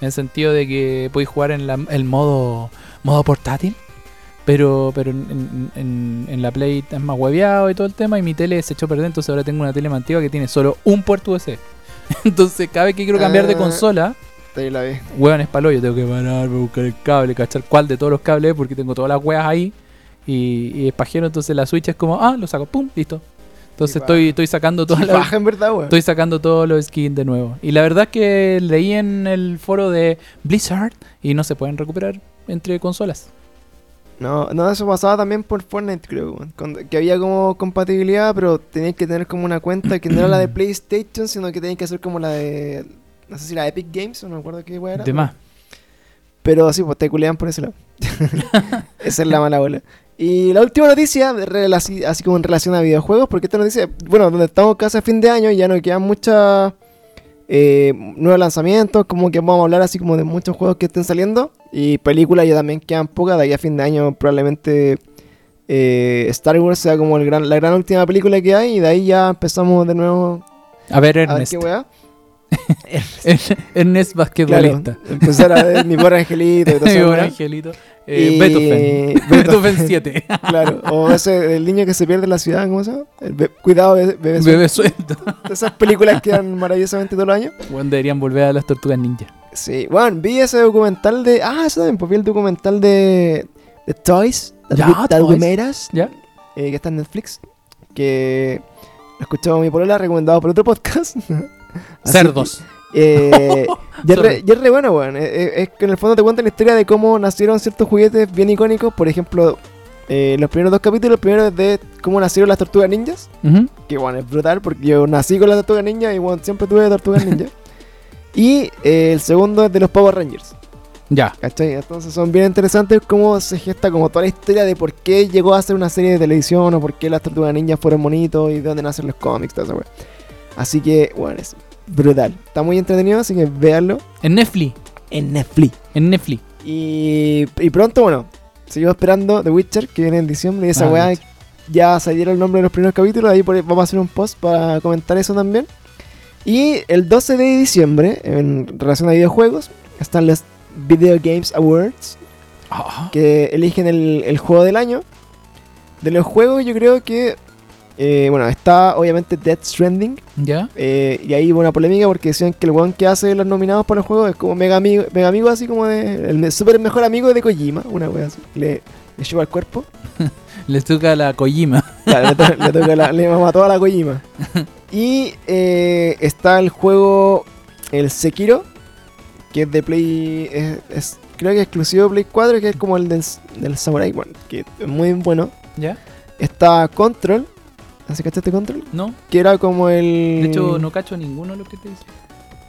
En el sentido de que podéis jugar en la- el modo, modo portátil. Pero, pero en, en- en la Play es más hueveado y todo el tema. Y mi tele se echó a perder. Entonces ahora tengo una tele más antigua que tiene solo un puerto USB. Entonces cada vez que quiero cambiar de Ah. consola, Ahí la vi. huevan es palo. Yo tengo que pararme, buscar el cable, cachar cuál de todos los cables es, porque tengo todas las huevas ahí. Y, y es pajero. Entonces la Switch es como, ah, lo saco, pum, listo. Entonces estoy, estoy sacando todas las. En verdad. Estoy sacando todos los skins de nuevo. Y la verdad es que leí en el foro de Blizzard y no se pueden recuperar entre consolas. No, no, eso pasaba también por Fortnite, creo. Cuando- que había como compatibilidad, pero tenías que tener como una cuenta que no era la de PlayStation, sino que tenías que hacer como la de. No sé si la Epic Games o no me acuerdo qué era. De más. Pero sí, pues te culean por ese lado. Esa es la mala bola. Y la última noticia, así como en relación a videojuegos, porque esta noticia, bueno, donde estamos casi a fin de año, ya no quedan muchos nuevos lanzamientos, como que vamos a hablar así como de muchos juegos que estén saliendo. Y películas ya también quedan pocas, de aquí a fin de año probablemente eh, Star Wars sea como el gran, la gran última película que hay, y de ahí ya empezamos de nuevo A ver, a ver Ernest. qué Ernest Claro, basquetbolista. empezar a ver mi pobre angelito y todo Mi buen angelito. Eh, Y- Beethoven. Beethoven. Beethoven 7. Claro, o ese el niño que se pierde en la ciudad, ¿cómo se llama? El be- cuidado, bebé. bebé Bebé suelto. suelto. Esas películas que dan maravillosamente todos los años. Bueno, deberían volver a las tortugas ninja. Sí, bueno, vi ese documental de. Ah, eso también, pues vi el documental de. de Toys. That Ya, We- That We Toys. Made Us, ¿Ya? eh, que está en Netflix. Que lo escuchó mi polola, recomendado por otro podcast. Así Cerdos. Eh, y, es re, y es re bueno, weón. Eh, eh, Es, que en el fondo te cuenta la historia de cómo nacieron ciertos juguetes bien icónicos. Por ejemplo, eh, los primeros dos capítulos, el primero es de cómo nacieron las tortugas ninjas. Ujú. Que bueno, es brutal porque yo nací con las tortugas ninjas y bueno, siempre tuve tortugas ninja. y eh, el segundo es de los Power Rangers. Ya. ¿Cachai? Entonces son bien interesantes cómo se gesta como toda la historia de por qué llegó a ser una serie de televisión o por qué las tortugas ninjas fueron bonitos y de dónde nacen los cómics, toda esa wea. Así que, bueno, es brutal. Está muy entretenido, así que véanlo En Netflix. en Netflix. En Netflix. Y, y pronto, bueno, seguimos esperando The Witcher, que viene en diciembre. Y esa Ah, weá ya salieron el nombre de los primeros capítulos. Ahí por ahí vamos a hacer un post para comentar eso también. Y el 12 de diciembre, en relación a videojuegos, están los Video Games Awards, Ah, que eligen el, el juego del año. De los juegos, yo creo que. Eh, bueno, está obviamente Death Stranding. ya. Eh, y ahí hubo una polémica porque decían que el weón que hace los nominados por el juego es como mega amigo, mega amigo así como de. El super mejor amigo de Kojima, una wea así. Le, le lleva el cuerpo. Les toca la Kojima. Claro, le, to- le toca la, le mama toda la Kojima. Y eh, está el juego, el Sekiro, que es de Play. Es, es- creo que es exclusivo de Play 4, que es como el del, del Samurai, bueno, que es muy bueno. ¿Ya? Está Control. ¿Así cachaste Control? No. Que era como el. De hecho, no cacho ninguno de lo que te dice.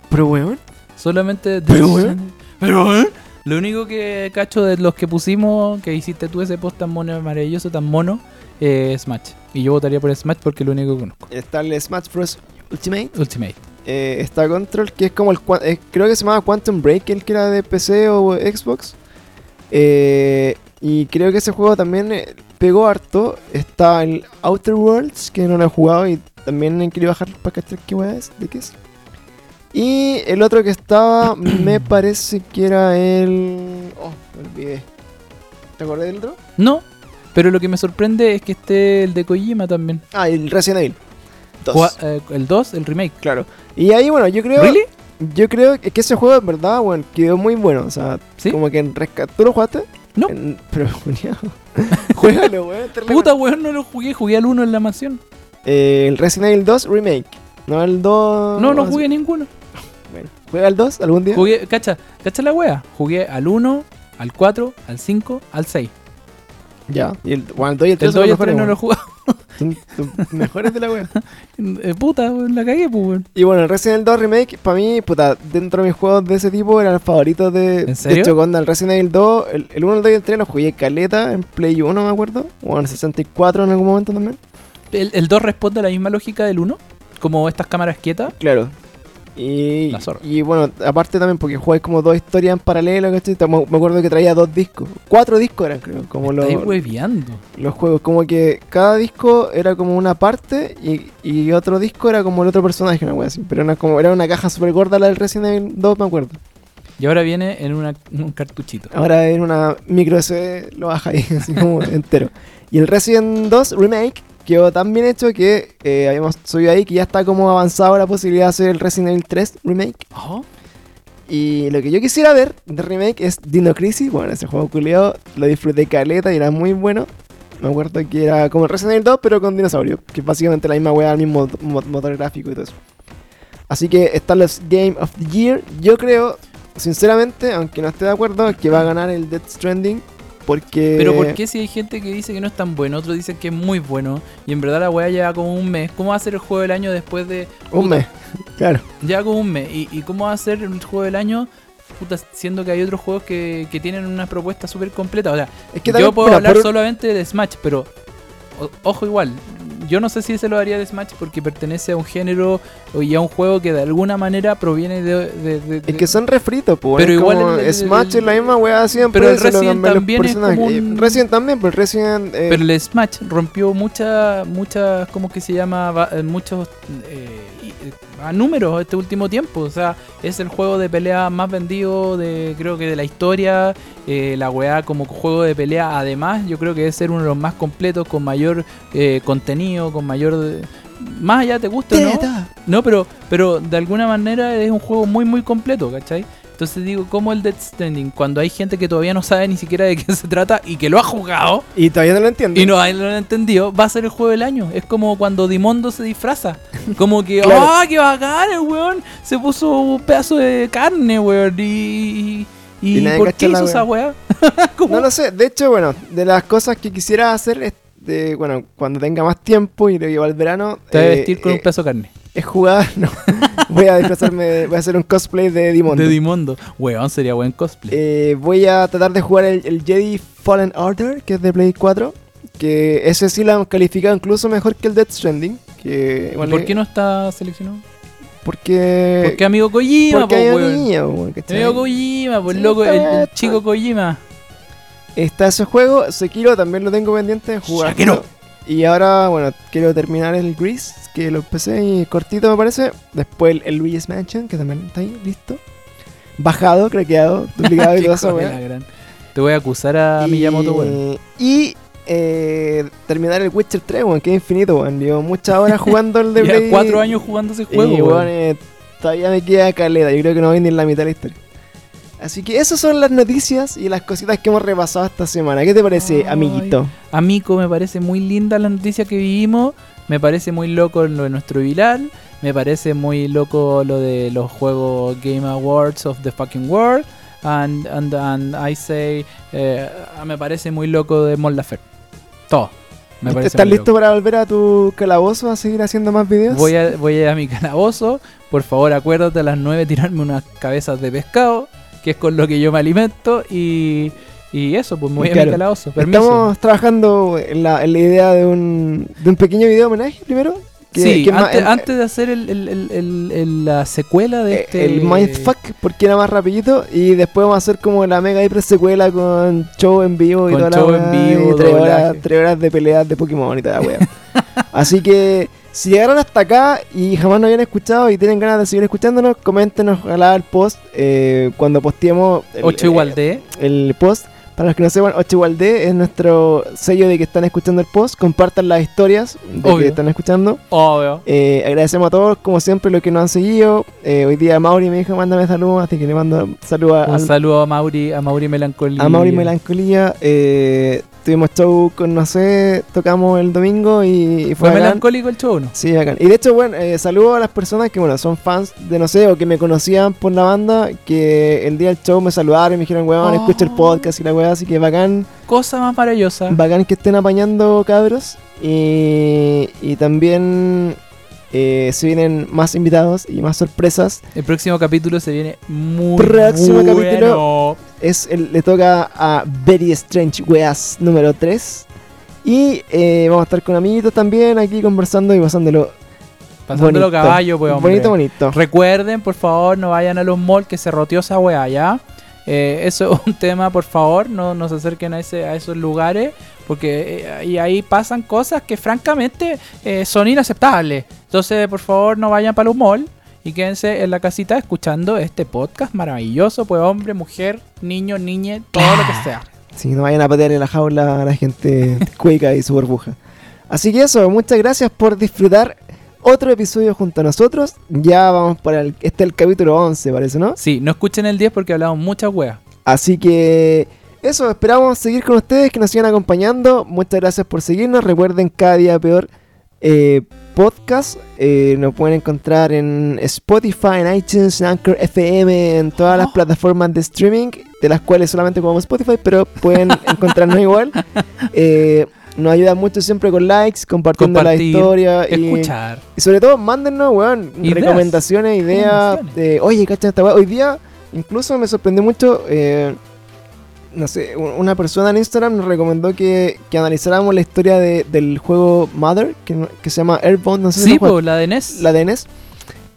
Pero weón. Solamente. Pero, weón. Pero, weón. Lo único que cacho de los que pusimos, que hiciste tú ese post tan mono, maravilloso, tan mono, eh, Smash. Y yo votaría por Smash porque es lo único que conozco. Está el Smash Bros. Ultimate. Ultimate. Eh, está Control, que es como el. eh, creo que se llamaba Quantum Break, el que era de PC o Xbox. Eh, y creo que ese juego también eh, pegó harto. Está el Outer Worlds, que no lo he jugado y también he querido bajar para cachar qué es, de qué es. Y el otro que estaba, me parece que era el. Oh, me olvidé. ¿Te acordás del otro? No, pero lo que me sorprende es que esté el de Kojima también. Ah, el Resident Evil. Dos. Eh, el 2, el remake. Claro. Y ahí, bueno, yo creo. ¿Really? Yo creo que ese juego, en verdad, bueno, quedó muy bueno. O sea, ¿Sí? como que en rescate. ¿Tú lo jugaste? No. En- pero. Juégalo, weón. Puta, weón, no lo jugué. Jugué al 1 en la mansión. Eh, el Resident Evil 2 Remake. No el 2. No, no jugué ninguno. Bueno, ¿Juega el 2 algún día? Jugué, cacha, cacha la wea. Jugué al 1, al 4, al 5, al 6. Ya. Y el, bueno, el 2 y el 3 El son 2 y el 3 no lo he jugado. Weón. Son los mejores de la wea. Eh, puta, la cagué, pues, weón. Y bueno, el Resident Evil 2 Remake, para mí, puta, dentro de mis juegos de ese tipo, era el favorito de. ¿En serio? De hecho, cuando el Resident Evil 2, el, el 1, el 2 y el 3 los jugué caleta en Play 1, me acuerdo. O en el 64 en algún momento también. El, el 2 responde a la misma lógica del 1. Como estas cámaras quietas. Claro. Y, bueno, aparte también porque jugáis como dos historias en paralelo, ¿cachai? Me acuerdo que traía dos discos. Cuatro discos eran, creo, como los, los juegos. Como que cada disco era como una parte y, y otro disco era como el otro personaje, una wea así. Pero era, como, era una caja súper gorda la del Resident Evil 2, me acuerdo. Y ahora viene en una- un cartuchito. Ahora en una micro SD lo baja ahí, así como entero. Y el Resident 2 Remake quedó tan bien hecho que eh, habíamos subido ahí que ya está como avanzado la posibilidad de hacer el Resident Evil 3 Remake. Oh, Y lo que yo quisiera ver de remake es Dino Crisis. Bueno, ese juego culiado lo disfruté caleta y era muy bueno. Me acuerdo que era como el Resident Evil 2, pero con dinosaurio. Que es básicamente la misma weá, el mismo mo- motor gráfico y todo eso. Así que están los Game of the Year. Yo creo, sinceramente, aunque no esté de acuerdo, que va a ganar el Death Stranding. Porque. Pero ¿por qué si hay gente que dice que no es tan bueno, otros dicen que es muy bueno y en verdad la weá lleva como un mes? ¿Cómo va a ser el juego del año después de... Un mes. Claro. Ya como un mes. ¿Y, y cómo va a ser el juego del año? Puta, siendo que hay otros juegos que, que tienen una propuesta súper completa. O sea, Es que yo también, puedo hablar por- solamente de Smash, pero o- ojo igual. Yo no sé si se lo haría de Smash porque pertenece a un género y a un juego que de alguna manera proviene de... de- de- Es de- que son refritos, pues. Pero es igual como el- el- Smash el- es la misma weá siempre. Pero el Resident también es como un- Resident también, pero el Resident. eh, Pero el Smash rompió muchas, muchas, ¿cómo que se llama? Muchos eh, a números este último tiempo. O sea, es el juego de pelea más vendido de, creo que de la historia. Eh, la weá como juego de pelea, además, yo creo que debe ser uno de los más completos, con mayor eh, contenido, con mayor... de- más allá te gusta, ¿no? No, pero, pero de alguna manera es un juego muy, muy completo, ¿cachai? Entonces digo, como el Death Stranding, cuando hay gente que todavía no sabe ni siquiera de qué se trata y que lo ha jugado Y todavía no lo entiendo. y no lo han entendido, va a ser el juego del año. Es como cuando Dimondo se disfraza. Como que, Claro. ¡ah, qué bacán el weón! Se puso un pedazo de carne, weón. Y, y, Y nadie ¿por qué hizo esa weá. ¿Cómo? No lo sé. De hecho, bueno, de las cosas que quisiera hacer es. De, bueno, cuando tenga más tiempo y lleva el verano. Te vas a eh, vestir con un eh, pedazo de carne. Es jugar. No. voy a disfrazarme. voy a hacer un cosplay de Dimondo. De Dimondo. Weón, sería buen cosplay. Eh, voy a tratar de jugar el, el Jedi Fallen Order, que es de Play 4. Que ese sí lo han calificado incluso mejor que el Death Stranding. Que, ¿Y por qué no está seleccionado? Porque. Porque amigo Kojima, porque po, weón. Amigo Kojima, pues Sí, loco, el, el chico Kojima. Está ese juego, Sekiro también lo tengo pendiente de jugar. Sekiro. Y ahora, bueno, quiero terminar el Grease, que lo empecé y cortito me parece. Después el, el Luigi's Mansion, que también está ahí, listo. Bajado, craqueado, duplicado y todo eso, gran- Te voy a acusar a Y- Miyamoto, weón. Y eh, terminar el Witcher 3, weón, que es infinito, weón. Llevo muchas horas jugando el de Play. cuatro años jugando ese juego, y, weón, eh, todavía me queda caleta. Yo creo que no voy ni en la mitad de la historia. Así que esas son las noticias y las cositas que hemos repasado esta semana. ¿Qué te parece, Ay. amiguito? Amico, me parece muy linda la noticia que vivimos. Me parece muy loco lo de nuestro Vilal. Me parece muy loco lo de los juegos Game Awards of the fucking world. And, and, and I say, eh, me parece muy loco de Mon Laferte. Todo. Me parece ¿Estás listo para volver a tu calabozo a seguir haciendo más videos? Voy a, voy a ir a mi calabozo. Por favor, acuérdate a las 9 tirarme unas cabezas de pescado, que es con lo que yo me alimento. Y, y eso, pues a Claro. Permiso. Estamos trabajando en la, en la idea de un, de un pequeño video homenaje primero. que- sí, que es más- antes, de hacer el, el- el- la secuela de eh, este. el Mindfuck, porque era más rapidito. Y después vamos a hacer como la mega hiper secuela con show en vivo y Con toda la show en vivo, y tres horas, tres horas de peleas de Pokémon y toda la wea. Así que si llegaron hasta acá y jamás nos habían escuchado y tienen ganas de seguir escuchándonos, coméntenos ojalá el post eh, cuando posteemos el, 8 igual de. el post. Para los que no sepan, 8 igual D es nuestro sello de que están escuchando el post. Compartan las historias de Obvio. que están escuchando. Obvio. Eh, agradecemos a todos, como siempre, los que nos han seguido. Eh, hoy día Mauri me dijo, mándame saludos, así que le mando saludos a, Un saludo a Mauri, a Mauri Melancolía. a Mauri Melancolía. Eh, tuvimos show con, no sé, tocamos el domingo y, y fue ¿Fue melancólico el show, no? Sí, bacán. Y de hecho, bueno, eh, saludo a las personas que, bueno, son fans de, no sé, o que me conocían por la banda, que el día del show me saludaron y me dijeron, weón, Oh. escucha el podcast y la weá, así que bacán, Cosa más maravillosa. bacán que estén apañando cabros. Y, y también eh, se vienen más invitados y más sorpresas. El próximo capítulo se viene muy Próximo bueno. capítulo. Es el, le toca a Very Strange Weas número 3. Y eh, vamos a estar con amiguitos también aquí conversando y pasándolo Pasándolo bonito. caballo, pues, hombre. bonito, bonito. Recuerden, por favor, no vayan a los malls que se roteó esa weá, ¿ya? Eh, eso es un tema, por favor, no, no se acerquen a, ese, a esos lugares, porque eh, y ahí pasan cosas que francamente eh, son inaceptables. Entonces, por favor, no vayan para los malls y quédense en la casita escuchando este podcast maravilloso, pues hombre, mujer, niño, niñe, todo lo que sea. Si no vayan a patear en la jaula a la gente cuica y su burbuja. Así que eso, muchas gracias por disfrutar otro episodio junto a nosotros. Ya vamos para el, este es el capítulo 11, parece, ¿no? Sí, no escuchen el 10 porque hablamos muchas weas. Así que eso, esperamos seguir con ustedes, que nos sigan acompañando. Muchas gracias por seguirnos. Recuerden cada día peor eh, podcast. Eh, nos pueden encontrar en Spotify, en iTunes, en Anchor FM, en todas las Oh. plataformas de streaming, de las cuales solamente jugamos Spotify, pero pueden encontrarnos igual. Eh, nos ayuda mucho siempre con likes, compartiendo Compartir, la historia y, Escuchar. y sobre todo mándennos, weón, Ideas. recomendaciones, ideas. De, Oye, cacha esta weá. Hoy día, incluso me sorprendió mucho. eh, no sé, una persona en Instagram nos recomendó que, que analizáramos la historia de- del juego Mother, que, no- que se llama Airbound, no sé si Sí, la de NES. la de NES.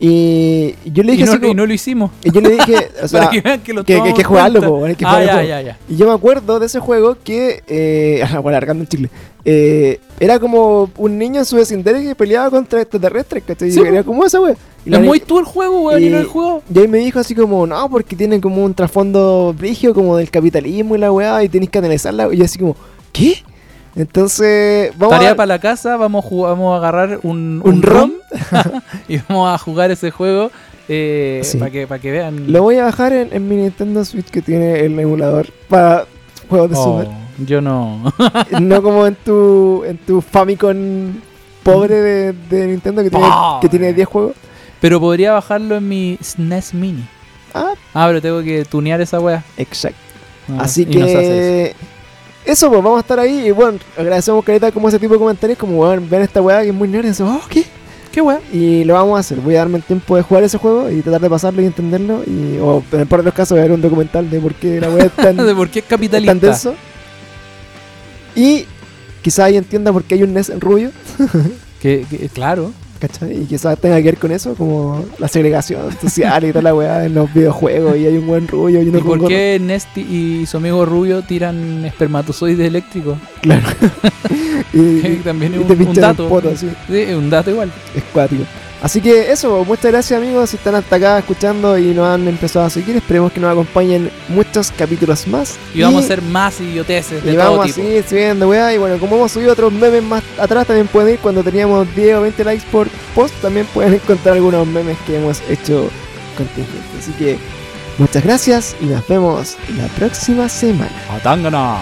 Y yo le y, dije no, así como- y no lo hicimos. y yo le dije, o sea, para que vean que lo que, que, que jugarlo, po, hay que Ah, jugar el ya, juego. ya, ya. Y yo me acuerdo de ese juego que. Eh, bueno, el chicle. eh, era como un niño en su vecindario que peleaba contra extraterrestres, ¿cachai? Sí, Y era como esa, wey. Y Es muy tú el juego, weón, y, y- no el juego. y ahí me dijo así como, no, porque tiene como un trasfondo brigio como del capitalismo y la weá, y tenés que analizarla. Y yo así como, ¿qué? Entonces, vamos Tarea a... para la casa, vamos a, jugar- vamos a agarrar un, ¿Un rom? y vamos a jugar ese juego eh, Sí. para que, para que vean. Lo voy a bajar en, en mi Nintendo Switch que tiene el emulador para juegos de Oh, Super. Yo no. no como en tu, en tu Famicom pobre de, de Nintendo que tiene, que tiene 10 juegos. Pero podría bajarlo en mi SNES Mini. Ah, Ah, pero tengo que tunear esa wea. exacto. No, Así que... Eso, pues vamos a estar ahí y bueno, agradecemos careta como ese tipo de comentarios, como weón, ven esta weá que es muy nerd, eso, oh, ¿qué? ¿Qué wea? Y lo vamos a hacer. Voy a darme el tiempo de jugar ese juego y tratar de pasarlo y entenderlo. Y, o en el peor de los casos, ver un documental de por qué la weá es tan, ¿De por qué es es tan capitalista? denso. Y quizá ahí entienda por qué hay un NES rubio, Que, que- claro. ¿cachai? Y quizás tenga que ver con eso, como la segregación social y toda la weá en los videojuegos. Y hay un buen rubio y ¿Y uno con por gorro. qué Nesty y su amigo Rubio tiran espermatozoides eléctricos? Claro. y, también y es un, dato. poto. Sí, un dato igual. es cuático. Así que eso, muchas gracias amigos si están hasta acá escuchando y nos han empezado a seguir. Esperemos que nos acompañen muchos capítulos más. Y vamos a hacer más idioteces de y todo vamos a tipo. seguir subiendo, weá. Y bueno, como hemos subido otros memes más atrás, también pueden ir cuando teníamos 10 o 20 likes por post. También pueden encontrar algunos memes que hemos hecho contingentes. Así que muchas gracias y nos vemos la próxima semana. Atangana.